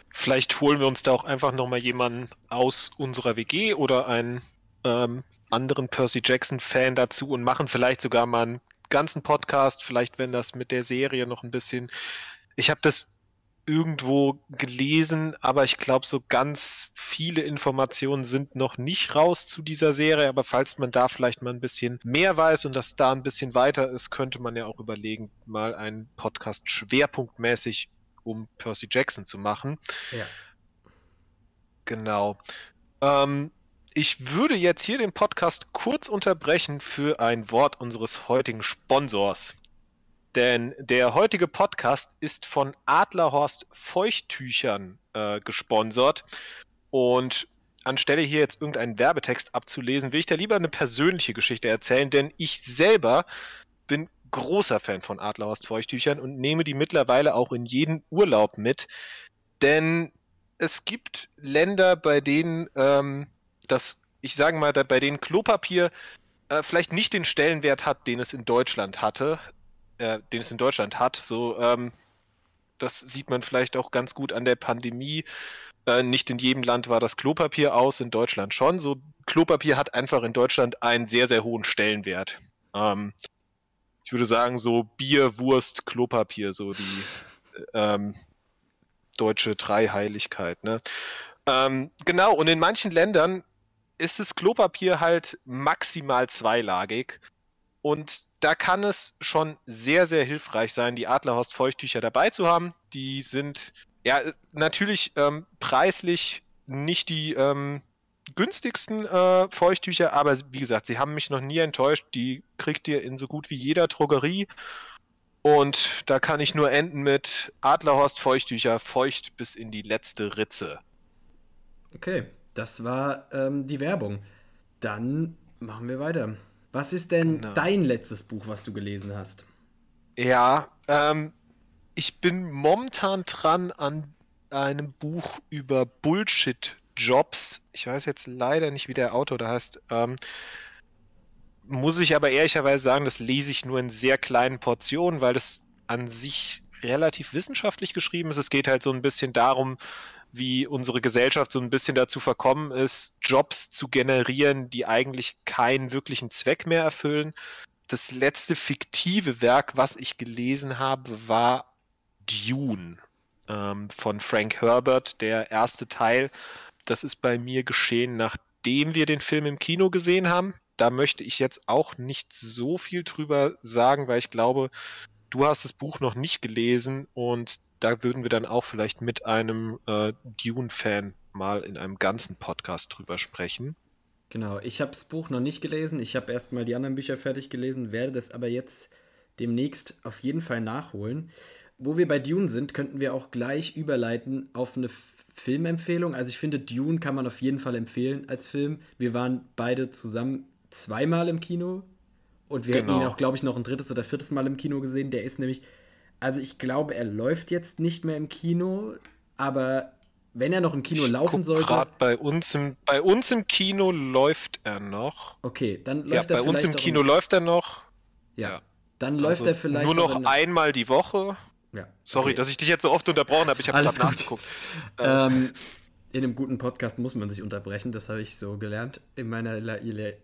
Vielleicht holen wir uns da auch einfach nochmal jemanden aus unserer WG oder einen ähm, anderen Percy Jackson-Fan dazu und machen vielleicht sogar mal einen ganzen Podcast, vielleicht wenn das mit der Serie noch ein bisschen. Ich habe das irgendwo gelesen, aber ich glaube, so ganz viele Informationen sind noch nicht raus zu dieser Serie. Aber falls man da vielleicht mal ein bisschen mehr weiß und das da ein bisschen weiter ist, könnte man ja auch überlegen, mal einen Podcast schwerpunktmäßig um Percy Jackson zu machen. Ja. Genau. Ähm, ich würde jetzt hier den Podcast kurz unterbrechen für ein Wort unseres heutigen Sponsors. Denn der heutige Podcast ist von Adlerhorst Feuchttüchern äh, gesponsert. Und anstelle hier jetzt irgendeinen Werbetext abzulesen, will ich da lieber eine persönliche Geschichte erzählen, denn ich selber bin großer Fan von Adlerhorst Feuchttüchern und nehme die mittlerweile auch in jeden Urlaub mit. Denn es gibt Länder, bei denen ähm, dass ich sage mal, bei denen Klopapier äh, vielleicht nicht den Stellenwert hat, den es in Deutschland hatte, äh, den es in Deutschland hat. So, ähm, das sieht man vielleicht auch ganz gut an der Pandemie. Äh, nicht in jedem Land war das Klopapier aus, in Deutschland schon. So, Klopapier hat einfach in Deutschland einen sehr, sehr hohen Stellenwert. Ähm, ich würde sagen, so Bier, Wurst, Klopapier, so die ähm, deutsche Dreiheiligkeit. Ne? Ähm, genau, und in manchen Ländern ist das Klopapier halt maximal zweilagig. Und da kann es schon sehr, sehr hilfreich sein, die Adlerhorst Feuchttücher dabei zu haben. Die sind ja natürlich ähm, preislich nicht die ähm, günstigsten äh, Feuchttücher, aber wie gesagt, sie haben mich noch nie enttäuscht. Die kriegt ihr in so gut wie jeder Drogerie. Und da kann ich nur enden mit Adlerhorst Feuchttücher, feucht bis in die letzte Ritze. Okay, das war ähm, die Werbung. Dann machen wir weiter. Was ist denn genau. dein letztes Buch, was du gelesen hast? Ja, ähm, ich bin momentan dran an einem Buch über Bullshit-Jobs. Ich weiß jetzt leider nicht, wie der Autor da heißt. Ähm, muss ich aber ehrlicherweise sagen, das lese ich nur in sehr kleinen Portionen, weil das an sich relativ wissenschaftlich geschrieben ist. Es geht halt so ein bisschen darum, wie unsere Gesellschaft so ein bisschen dazu verkommen ist, Jobs zu generieren, die eigentlich keinen wirklichen Zweck mehr erfüllen. Das letzte fiktive Werk, was ich gelesen habe, war Dune ähm, von Frank Herbert, der erste Teil. Das ist bei mir geschehen, nachdem wir den Film im Kino gesehen haben. Da möchte ich jetzt auch nicht so viel drüber sagen, weil ich glaube, du hast das Buch noch nicht gelesen und da würden wir dann auch vielleicht mit einem äh, Dune-Fan mal in einem ganzen Podcast drüber sprechen. Genau, ich habe das Buch noch nicht gelesen. Ich habe erst mal die anderen Bücher fertig gelesen, werde das aber jetzt demnächst auf jeden Fall nachholen. Wo wir bei Dune sind, könnten wir auch gleich überleiten auf eine Filmempfehlung. Also ich finde, Dune kann man auf jeden Fall empfehlen als Film. Wir waren beide zusammen zweimal im Kino und wir genau. hätten ihn auch, glaube ich, noch ein drittes oder viertes Mal im Kino gesehen. Der ist nämlich, also ich glaube, er läuft jetzt nicht mehr im Kino, aber wenn er noch im Kino ich laufen sollte. Bei uns, im, bei uns im Kino läuft er noch. Okay, dann läuft ja, er Bei uns im Kino läuft er noch. Ja. ja. Dann läuft also er vielleicht. Nur noch einmal die Woche. Ja. Sorry, okay. dass ich dich jetzt so oft unterbrochen habe. Ich habe gerade nachgeguckt. Ähm, in einem guten Podcast muss man sich unterbrechen. Das habe ich so gelernt in meiner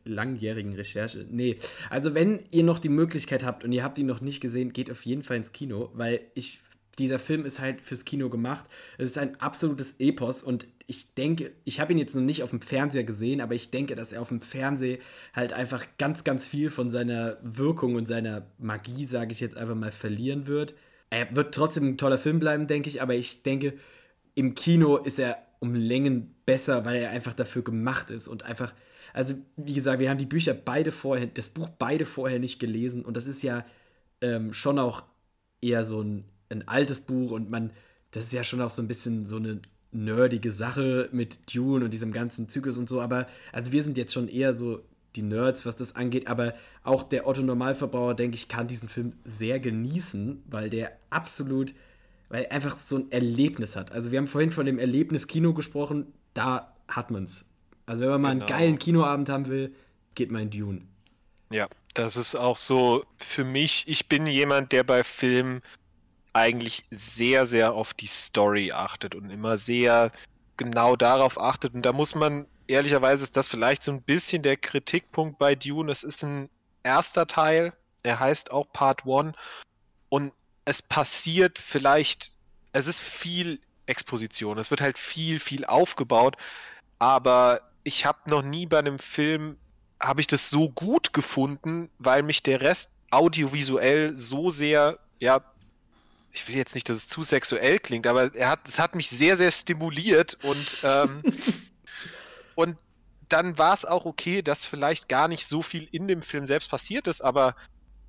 langjährigen Recherche. Nee, also wenn ihr noch die Möglichkeit habt und ihr habt ihn noch nicht gesehen, geht auf jeden Fall ins Kino, weil ich dieser Film ist halt fürs Kino gemacht. Es ist ein absolutes Epos und ich denke, ich habe ihn jetzt noch nicht auf dem Fernseher gesehen, aber ich denke, dass er auf dem Fernseher halt einfach ganz, ganz viel von seiner Wirkung und seiner Magie, sage ich jetzt einfach mal, verlieren wird. Er wird trotzdem ein toller Film bleiben, denke ich, aber ich denke, im Kino ist er um Längen besser, weil er einfach dafür gemacht ist und einfach, also wie gesagt, wir haben die Bücher beide vorher, das Buch beide vorher nicht gelesen und das ist ja ähm, schon auch eher so ein, ein altes Buch und man, das ist ja schon auch so ein bisschen so eine nerdige Sache mit Dune und diesem ganzen Zyklus und so, aber also wir sind jetzt schon eher so die Nerds, was das angeht, aber auch der Otto Normalverbraucher, denke ich, kann diesen Film sehr genießen, weil der absolut, weil er einfach so ein Erlebnis hat. Also wir haben vorhin von dem Erlebnis Kino gesprochen, da hat man es. Also wenn man mal genau. einen geilen Kinoabend haben will, geht man in Dune. Ja, das ist auch so für mich, ich bin jemand, der bei Filmen eigentlich sehr, sehr auf die Story achtet und immer sehr genau darauf achtet. Und da muss man ehrlicherweise ist das vielleicht so ein bisschen der Kritikpunkt bei Dune. Es ist ein erster Teil, er heißt auch Part 1 und es passiert vielleicht, es ist viel Exposition, es wird halt viel, viel aufgebaut, aber ich habe noch nie bei einem Film, habe ich das so gut gefunden, weil mich der Rest audiovisuell so sehr, ja, ich will jetzt nicht, dass es zu sexuell klingt, aber er hat, es hat mich sehr, sehr stimuliert und ähm, [laughs] Und dann war es auch okay, dass vielleicht gar nicht so viel in dem Film selbst passiert ist, aber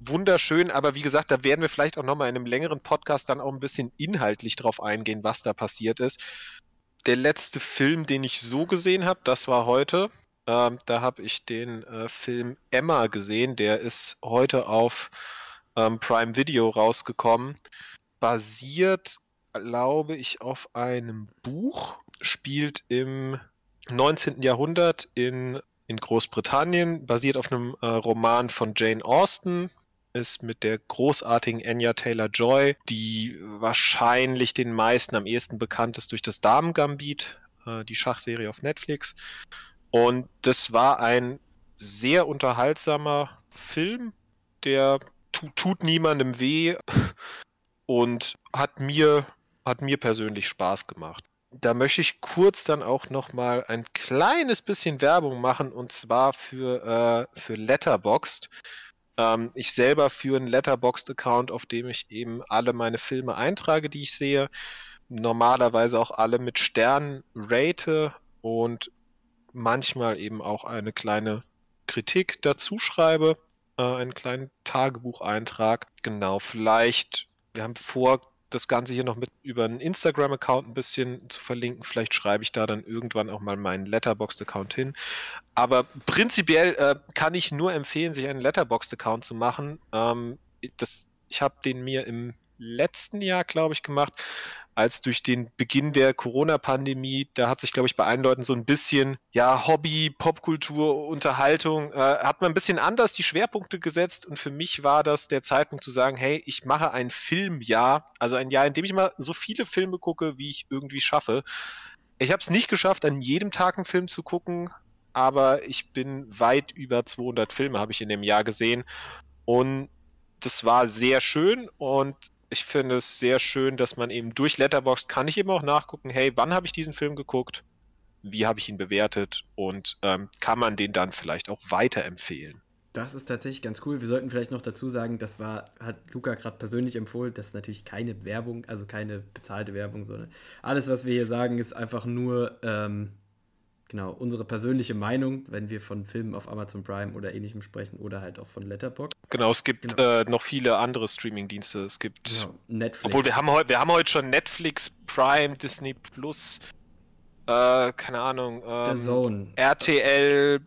wunderschön. Aber wie gesagt, da werden wir vielleicht auch nochmal in einem längeren Podcast dann auch ein bisschen inhaltlich drauf eingehen, was da passiert ist. Der letzte Film, den ich so gesehen habe, das war heute. Ähm, da habe ich den äh, Film Emma gesehen. Der ist heute auf ähm, Prime Video rausgekommen. Basiert, glaube ich, auf einem Buch. Spielt im 19. Jahrhundert in, in Großbritannien, basiert auf einem äh, Roman von Jane Austen, ist mit der großartigen Anya Taylor Joy, die wahrscheinlich den meisten am ehesten bekannt ist durch das Damen-Gambit, äh, die Schachserie auf Netflix. Und das war ein sehr unterhaltsamer Film, der tu tut niemandem weh [laughs] und hat mir, hat mir persönlich Spaß gemacht da möchte ich kurz dann auch noch mal ein kleines bisschen Werbung machen und zwar für, äh, für Letterboxd. Ähm, ich selber führe einen Letterboxd-Account, auf dem ich eben alle meine Filme eintrage, die ich sehe. Normalerweise auch alle mit Sternen rate und manchmal eben auch eine kleine Kritik dazu schreibe, äh, einen kleinen Tagebucheintrag. Genau, vielleicht, wir haben vor, das Ganze hier noch mit über einen Instagram-Account ein bisschen zu verlinken. Vielleicht schreibe ich da dann irgendwann auch mal meinen Letterboxd-Account hin. Aber prinzipiell äh, kann ich nur empfehlen, sich einen Letterboxd-Account zu machen. Ähm, das, ich habe den mir im letzten Jahr, glaube ich, gemacht als durch den Beginn der Corona-Pandemie. Da hat sich, glaube ich, bei allen Leuten so ein bisschen, ja, Hobby, Popkultur, Unterhaltung, äh, hat man ein bisschen anders die Schwerpunkte gesetzt. Und für mich war das der Zeitpunkt zu sagen, hey, ich mache ein Filmjahr, also ein Jahr, in dem ich mal so viele Filme gucke, wie ich irgendwie schaffe. Ich habe es nicht geschafft, an jedem Tag einen Film zu gucken, aber ich bin weit über 200 Filme habe ich in dem Jahr gesehen und das war sehr schön und ich finde es sehr schön, dass man eben durch Letterboxd kann ich eben auch nachgucken, hey, wann habe ich diesen Film geguckt? Wie habe ich ihn bewertet? Und ähm, kann man den dann vielleicht auch weiterempfehlen? Das ist tatsächlich ganz cool. Wir sollten vielleicht noch dazu sagen, das war, hat Luca gerade persönlich empfohlen, das ist natürlich keine Werbung, also keine bezahlte Werbung, sondern alles, was wir hier sagen, ist einfach nur ähm, genau unsere persönliche Meinung, wenn wir von Filmen auf Amazon Prime oder ähnlichem sprechen oder halt auch von Letterboxd. Genau, es gibt genau. Äh, noch viele andere Streaming-Dienste. Es gibt genau. Netflix. Obwohl wir haben heute, wir haben heute schon Netflix, Prime, Disney Plus, äh, keine Ahnung, ähm, The Zone, RTL,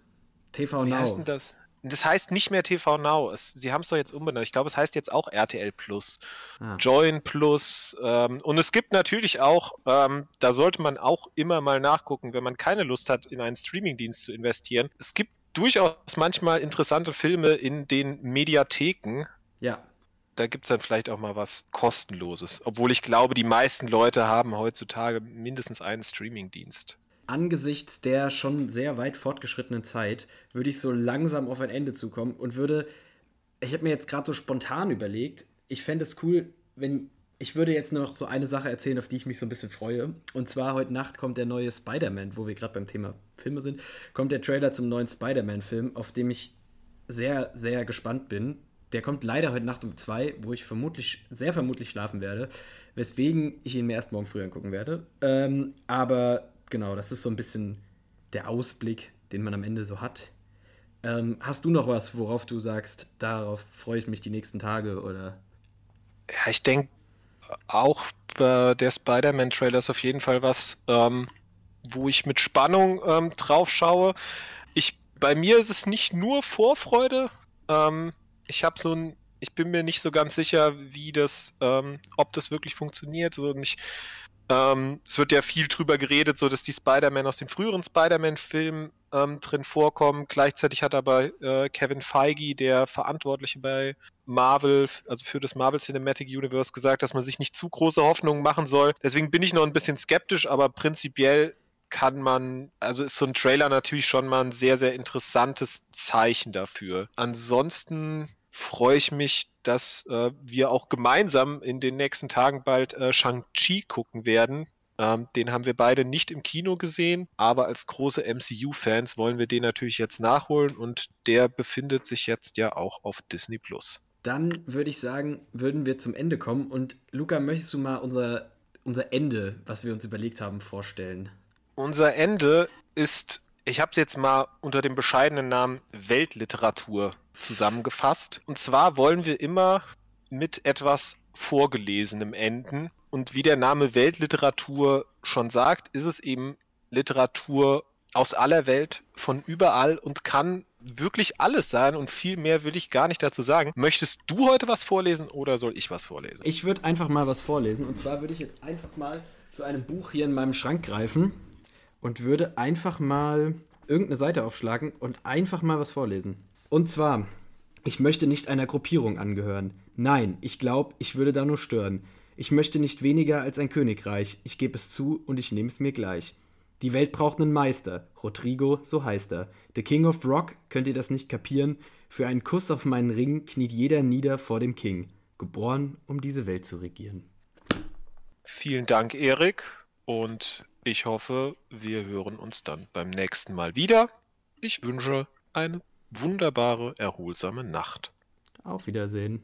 TV Now. Wie heißt denn das? Das heißt nicht mehr TV Now. Es, sie haben es doch jetzt umbenannt. Ich glaube, es heißt jetzt auch RTL Plus, ah. Join Plus. Ähm, und es gibt natürlich auch, ähm, da sollte man auch immer mal nachgucken, wenn man keine Lust hat, in einen Streamingdienst zu investieren. Es gibt durchaus manchmal interessante Filme in den Mediatheken. Ja. Da gibt es dann vielleicht auch mal was kostenloses. Obwohl ich glaube, die meisten Leute haben heutzutage mindestens einen Streamingdienst angesichts der schon sehr weit fortgeschrittenen Zeit würde ich so langsam auf ein Ende zukommen und würde, ich habe mir jetzt gerade so spontan überlegt, ich fände es cool, wenn ich würde jetzt noch so eine Sache erzählen, auf die ich mich so ein bisschen freue. Und zwar heute Nacht kommt der neue Spider-Man, wo wir gerade beim Thema Filme sind, kommt der Trailer zum neuen Spider-Man-Film, auf dem ich sehr, sehr gespannt bin. Der kommt leider heute Nacht um zwei, wo ich vermutlich, sehr vermutlich schlafen werde, weswegen ich ihn mir erst morgen früh angucken werde. Ähm, aber genau, das ist so ein bisschen der Ausblick, den man am Ende so hat. Ähm, hast du noch was, worauf du sagst, darauf freue ich mich die nächsten Tage oder? Ja, ich denke auch äh, der Spider-Man-Trailer ist auf jeden Fall was, ähm, wo ich mit Spannung ähm, drauf schaue. Ich, bei mir ist es nicht nur Vorfreude. Ähm, ich habe so ein, ich bin mir nicht so ganz sicher, wie das, ähm, ob das wirklich funktioniert. Also ich ähm, es wird ja viel drüber geredet, so dass die Spider-Man aus den früheren Spider-Man-Filmen ähm, drin vorkommen. Gleichzeitig hat aber äh, Kevin Feige, der Verantwortliche bei Marvel, also für das Marvel Cinematic Universe, gesagt, dass man sich nicht zu große Hoffnungen machen soll. Deswegen bin ich noch ein bisschen skeptisch, aber prinzipiell kann man, also ist so ein Trailer natürlich schon mal ein sehr, sehr interessantes Zeichen dafür. Ansonsten freue ich mich, dass äh, wir auch gemeinsam in den nächsten Tagen bald äh, Shang-Chi gucken werden. Ähm, den haben wir beide nicht im Kino gesehen, aber als große MCU-Fans wollen wir den natürlich jetzt nachholen und der befindet sich jetzt ja auch auf Disney Plus. Dann würde ich sagen, würden wir zum Ende kommen und Luca, möchtest du mal unser, unser Ende, was wir uns überlegt haben, vorstellen? Unser Ende ist, ich habe es jetzt mal unter dem bescheidenen Namen Weltliteratur zusammengefasst. Und zwar wollen wir immer mit etwas Vorgelesenem enden. Und wie der Name Weltliteratur schon sagt, ist es eben Literatur aus aller Welt, von überall und kann wirklich alles sein und viel mehr will ich gar nicht dazu sagen. Möchtest du heute was vorlesen oder soll ich was vorlesen? Ich würde einfach mal was vorlesen und zwar würde ich jetzt einfach mal zu einem Buch hier in meinem Schrank greifen und würde einfach mal irgendeine Seite aufschlagen und einfach mal was vorlesen. Und zwar, ich möchte nicht einer Gruppierung angehören. Nein, ich glaube, ich würde da nur stören. Ich möchte nicht weniger als ein Königreich. Ich gebe es zu und ich nehme es mir gleich. Die Welt braucht einen Meister. Rodrigo, so heißt er. The King of Rock, könnt ihr das nicht kapieren? Für einen Kuss auf meinen Ring kniet jeder nieder vor dem King. Geboren, um diese Welt zu regieren. Vielen Dank, Erik. Und ich hoffe, wir hören uns dann beim nächsten Mal wieder. Ich wünsche eine wunderbare, erholsame Nacht. Auf Wiedersehen.